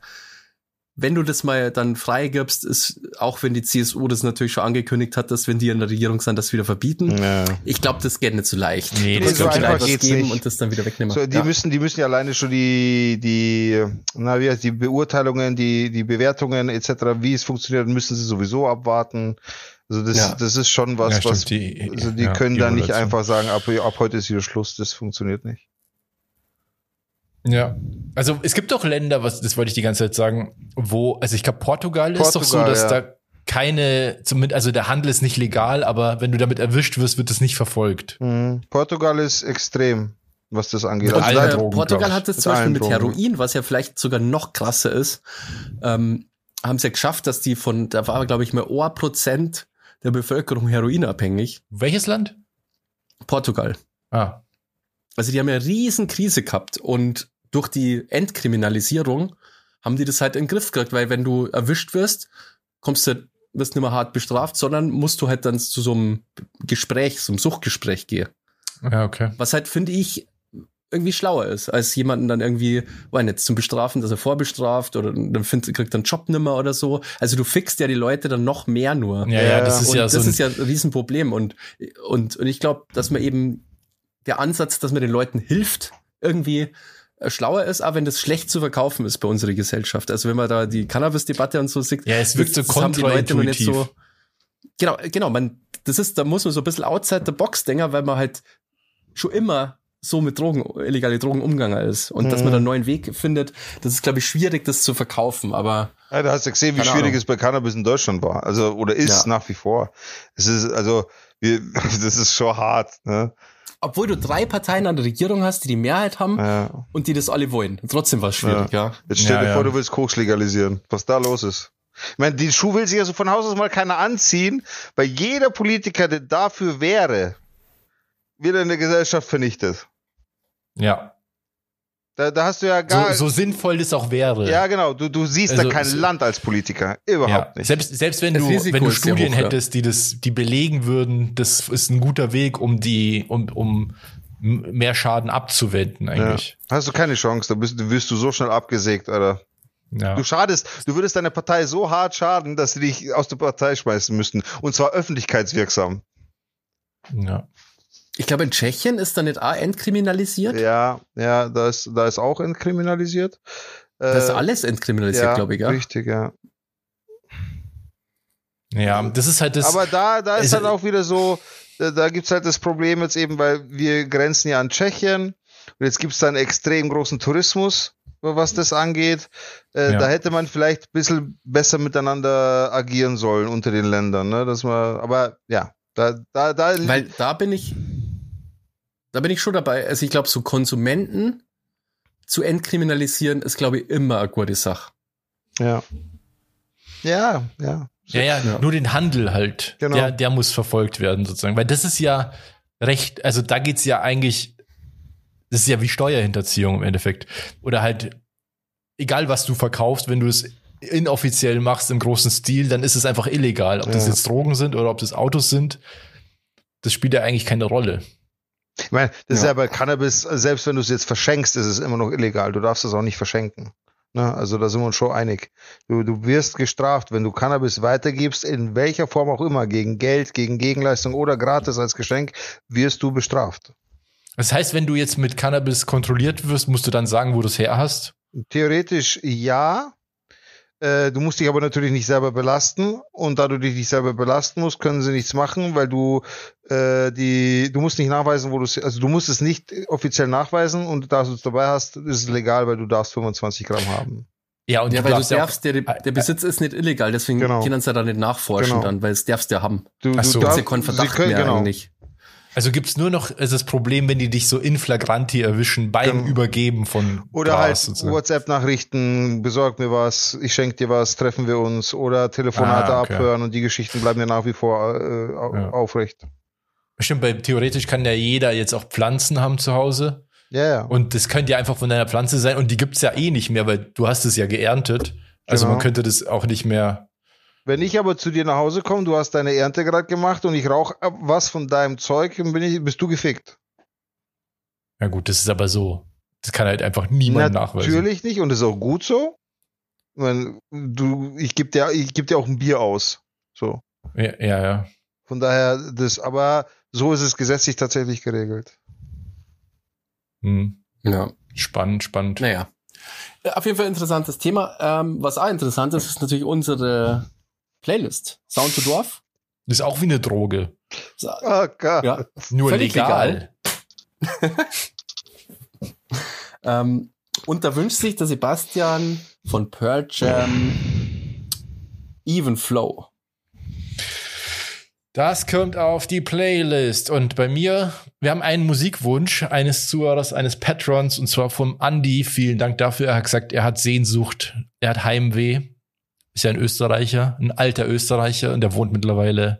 wenn du das mal dann freigibst, ist, auch wenn die CSU das natürlich schon angekündigt hat, dass wenn die in der Regierung sind, das wieder verbieten. Ja. Ich glaube, das geht nicht so leicht. Nee, das ich vielleicht einfach was geht's geben nicht. und das dann wieder wegnehmen. So, die ja. müssen, die müssen ja alleine schon die, die, na, wie heißt, die Beurteilungen, die, die Bewertungen etc., wie es funktioniert, müssen sie sowieso abwarten. Also das, Ja. das ist schon was, Ja, stimmt, was, die- also die ja, können da nicht einfach sagen, ab, ab heute ist wieder Schluss, das funktioniert nicht. Ja. Also es gibt doch Länder, was, das wollte ich die ganze Zeit sagen, wo, also ich glaube, Portugal, ist doch so, Portugal, dass ja. da keine, zumindest, also der Handel ist nicht legal, aber wenn du damit erwischt wirst, wird es nicht verfolgt. Mhm. Portugal ist extrem, was das angeht. Mit Also äh, Drogen, Portugal hat das Mit zum Beispiel mit Drogen. Heroin, was ja vielleicht sogar noch krasser ist, ähm, haben sie ja geschafft, dass die von, da war, glaube ich, mal ein Prozent der Bevölkerung heroinabhängig. Welches Land? Portugal. Ah. Also die haben ja eine riesen Krise gehabt und durch die Entkriminalisierung haben die das halt in den Griff gekriegt, weil wenn du erwischt wirst, kommst du, wirst nicht mehr hart bestraft, sondern musst du halt dann zu so einem Gespräch, so einem Suchtgespräch gehen. Ja, okay. Was halt, finde ich, irgendwie schlauer ist, als jemanden dann irgendwie, weiß nicht, zum Bestrafen, dass er vorbestraft oder dann find, kriegt er einen Job nimmer oder so. Also du fixst ja die Leute dann noch mehr nur. Ja, ja, das ist und ja das so ein, ist ja ein Riesenproblem. Und, und, und ich glaube, dass man eben der Ansatz, dass man den Leuten hilft, irgendwie schlauer ist, auch wenn das schlecht zu verkaufen ist bei unserer Gesellschaft. Also wenn man da die Cannabis-Debatte und so sieht, Ja, es wirkt so das haben die Leute noch nicht kontraintuitiv. Genau, genau, man, das ist, da muss man so ein bisschen outside the box denken, weil man halt schon immer so mit Drogen, illegale Drogen umgegangen ist. Und dass man Mhm. da einen neuen Weg findet, das ist, glaube ich, schwierig, das zu verkaufen. Aber Ja, da hast du gesehen, wie schwierig Ahnung. es bei Cannabis in Deutschland war. Also, oder ist Ja. nach wie vor. Es ist, also, wir, <laughs> das ist schon hart, ne? Obwohl du drei Parteien an der Regierung hast, die die Mehrheit haben Ja. und die das alle wollen. Und trotzdem war es schwierig, ja. Jetzt stell Ja, dir ja. vor, du willst Koks legalisieren. Was da los ist. Ich meine, die Schuh will sich ja so von Haus aus mal keiner anziehen, weil jeder Politiker, der dafür wäre, wird in der Gesellschaft vernichtet. ja. Da, da hast du ja gar. So, so sinnvoll das auch wäre. ja, genau. Du, du siehst Also, da kein so- Land als Politiker. Überhaupt Ja. nicht. Selbst, selbst wenn Das du, Risiko wenn du Studien hoch, ja. hättest, die das, die belegen würden, das ist ein guter Weg, um die, um, um mehr Schaden abzuwenden, Ja. eigentlich. Hast du keine Chance. Da bist, du wirst du so schnell abgesägt, Alter. Ja. Du schadest, du würdest deiner Partei so hart schaden, dass sie dich aus der Partei schmeißen müssten. Und zwar öffentlichkeitswirksam. ja. Ich glaube, in Tschechien ist da nicht auch entkriminalisiert. Ja, ja, da ist, da ist auch entkriminalisiert. Da ist Äh, alles entkriminalisiert, glaube ich, ja. Richtig, ja. Ja, das ist halt das. Aber da, da ist Also- halt auch wieder so, da, da gibt's halt das Problem jetzt eben, weil wir grenzen ja an Tschechien und jetzt gibt's da einen extrem großen Tourismus, was das angeht. Äh, Ja. Da hätte man vielleicht ein bisschen besser miteinander agieren sollen unter den Ländern, ne? Dass man, aber ja, da, da, da Weil da bin ich, da bin ich schon dabei. Also ich glaube, so Konsumenten zu entkriminalisieren ist, glaube ich, immer eine gute Sache. ja. Ja, ja. Ja, ja, Ja. nur den Handel halt. Genau. Der, der muss verfolgt werden, sozusagen. Weil das ist ja recht, also da geht's ja eigentlich, das ist ja wie Steuerhinterziehung im Endeffekt. Oder halt, egal was du verkaufst, wenn du es inoffiziell machst im großen Stil, dann ist es einfach illegal. Ob das Ja. jetzt Drogen sind oder ob das Autos sind, das spielt ja eigentlich keine Rolle. Ich meine, das ist Ja. ja bei Cannabis, selbst wenn du es jetzt verschenkst, ist es immer noch illegal. Du darfst es auch nicht verschenken. Ne? Also da sind wir uns schon einig. Du, du wirst gestraft, wenn du Cannabis weitergibst, in welcher Form auch immer, gegen Geld, gegen Gegenleistung oder gratis als Geschenk, wirst du bestraft. Das heißt, wenn du jetzt mit Cannabis kontrolliert wirst, musst du dann sagen, wo du es her hast? Theoretisch ja. Äh, Du musst dich aber natürlich nicht selber belasten und da du dich nicht selber belasten musst, können sie nichts machen, weil du äh, die, du musst nicht nachweisen, wo du es, also du musst es nicht offiziell nachweisen und da du es dabei hast, ist es legal, weil du darfst 25 Gramm haben. Ja, und Ja, weil du darfst ja auch- darfst, der, der Besitz ist nicht illegal, deswegen Genau. können sie ja da nicht nachforschen Genau. dann, weil es darfst du ja haben. Du, Ach so. du Das ist darfst, ja kein sie Verdacht können, mehr genau. eigentlich. Also gibt's nur noch das Problem, wenn die dich so in flagranti erwischen beim Genau. Übergeben von Oder Gras halt sozusagen. WhatsApp-Nachrichten, besorg mir was, ich schenke dir was, treffen wir uns oder Telefonate Ah, okay. abhören und die Geschichten bleiben ja nach wie vor äh, Ja. aufrecht. Stimmt, weil theoretisch kann ja jeder jetzt auch Pflanzen haben zu Hause. Ja, ja. Und das könnte ja einfach von deiner Pflanze sein. Und die gibt's ja eh nicht mehr, weil du hast es ja geerntet. Also Genau. man könnte das auch nicht mehr. Wenn ich aber zu dir nach Hause komme, du hast deine Ernte gerade gemacht und ich rauche was von deinem Zeug, dann bin ich, bist du gefickt. Ja gut, das ist aber so. Das kann halt einfach niemand nachweisen. Natürlich nicht und das ist auch gut so. Ich meine, du, ich gebe dir, ich geb dir auch ein Bier aus. So. Ja, ja, ja. Von daher, das, aber so ist es gesetzlich tatsächlich geregelt. Hm. Ja. Spannend, spannend. Naja. Auf jeden Fall interessantes Thema. Ähm, was auch interessant ist, ist natürlich unsere Playlist. Sound to Dorf. Das ist auch wie eine Droge. So, Ah, Gott. Ja. Nur Völlig legal. <laughs> Ähm, und da wünscht sich der Sebastian von Pearl Jam Even Flow. Das kommt auf die Playlist. Und bei mir, wir haben einen Musikwunsch eines Zuhörers, eines Patrons, und zwar vom Andy. Vielen Dank dafür. Er hat gesagt, er hat Sehnsucht, er hat Heimweh. Ist ja ein Österreicher, ein alter Österreicher, und der wohnt mittlerweile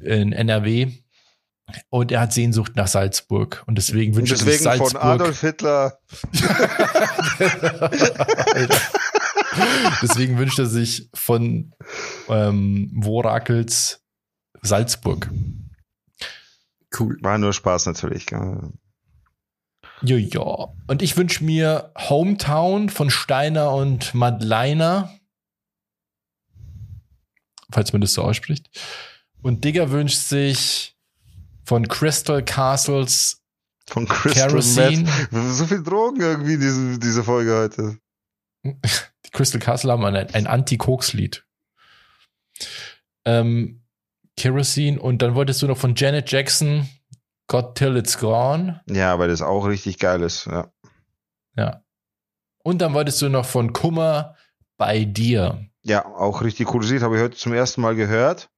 in NRW. Und er hat Sehnsucht nach Salzburg. Und deswegen wünscht er sich deswegen von Salzburg. Adolf Hitler. Alter. <laughs> Deswegen wünscht er sich von ähm, Worakels Salzburg. Cool. War nur Spaß natürlich. Ja, ja. Und ich wünsche mir Hometown von Steiner und Madleiner. Falls man das so ausspricht. Und Digger wünscht sich von Crystal Castles Von Crystal Kerosene. Meth. So viel Drogen irgendwie diese, diese Folge heute. Die Crystal Castle haben ein, ein Anti-Koks-Lied. Ähm, Kerosene. Und dann wolltest du noch von Janet Jackson Got Till It's Gone. Ja, weil das auch richtig geil ist. Ja. Ja. Und dann wolltest du noch von Kummer bei dir. Ja, auch richtig cooles Lied. Habe ich heute zum ersten Mal gehört.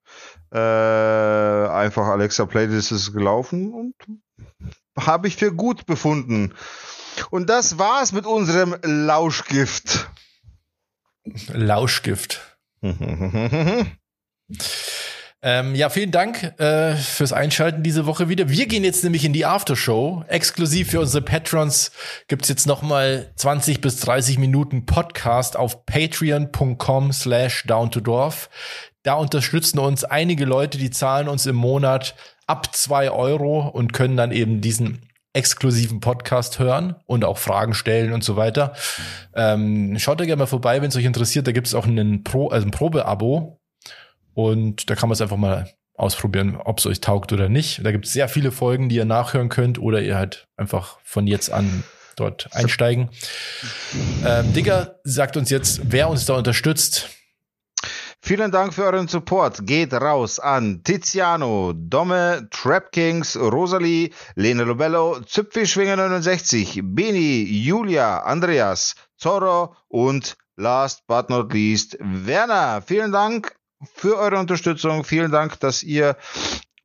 Äh, einfach Alexa Playlist ist gelaufen und habe ich für gut befunden. Und das war's mit unserem Lauschgift. Lauschgift. <laughs> Ähm, ja, vielen Dank äh, fürs Einschalten diese Woche wieder. Wir gehen jetzt nämlich in die Aftershow. Exklusiv für unsere Patrons gibt's jetzt noch mal 20 bis 30 Minuten Podcast auf patreon.com slash down to dorf. Da unterstützen uns einige Leute, die zahlen uns im Monat ab zwei Euro und können dann eben diesen exklusiven Podcast hören und auch Fragen stellen und so weiter. Ähm, schaut da gerne mal vorbei, wenn es euch interessiert. Da gibt's auch einen Pro, also ein Probeabo. Und da kann man es einfach mal ausprobieren, ob es euch taugt oder nicht. Da gibt es sehr viele Folgen, die ihr nachhören könnt oder ihr halt einfach von jetzt an dort einsteigen. Ähm, Digger sagt uns jetzt, wer uns da unterstützt. Vielen Dank für euren Support. Geht raus an Tiziano, Domme, Trap Kings, Rosalie, Lene Lobello, Züpfischwinger 69, Beni, Julia, Andreas, Zorro und last but not least Werner. Vielen Dank für eure Unterstützung. Vielen Dank, dass ihr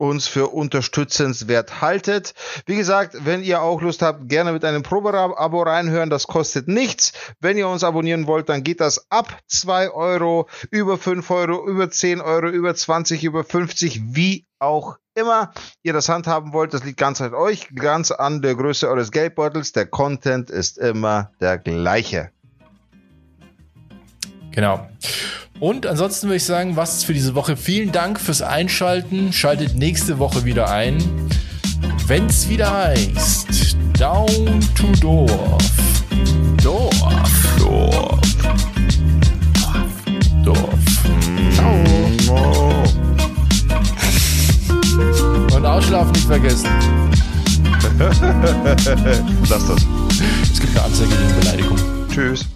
uns für unterstützenswert haltet. Wie gesagt, wenn ihr auch Lust habt, gerne mit einem Probeabo reinhören. Das kostet nichts. Wenn ihr uns abonnieren wollt, dann geht das ab 2 Euro, über 5 Euro, über 10 Euro, über 20, über 50, wie auch immer ihr das handhaben wollt. Das liegt ganz an euch, ganz an der Größe eures Geldbeutels. Der Content ist immer der gleiche. Genau. Und ansonsten würde ich sagen, was ist für diese Woche. Vielen Dank fürs Einschalten. Schaltet nächste Woche wieder ein. Wenn es wieder heißt, Down to Dorf. Dorf. Dorf. Dorf. Ciao. Und Ausschlafen nicht vergessen. <laughs> Lass das. Es gibt eine Anzeige gegen Beleidigung. Tschüss.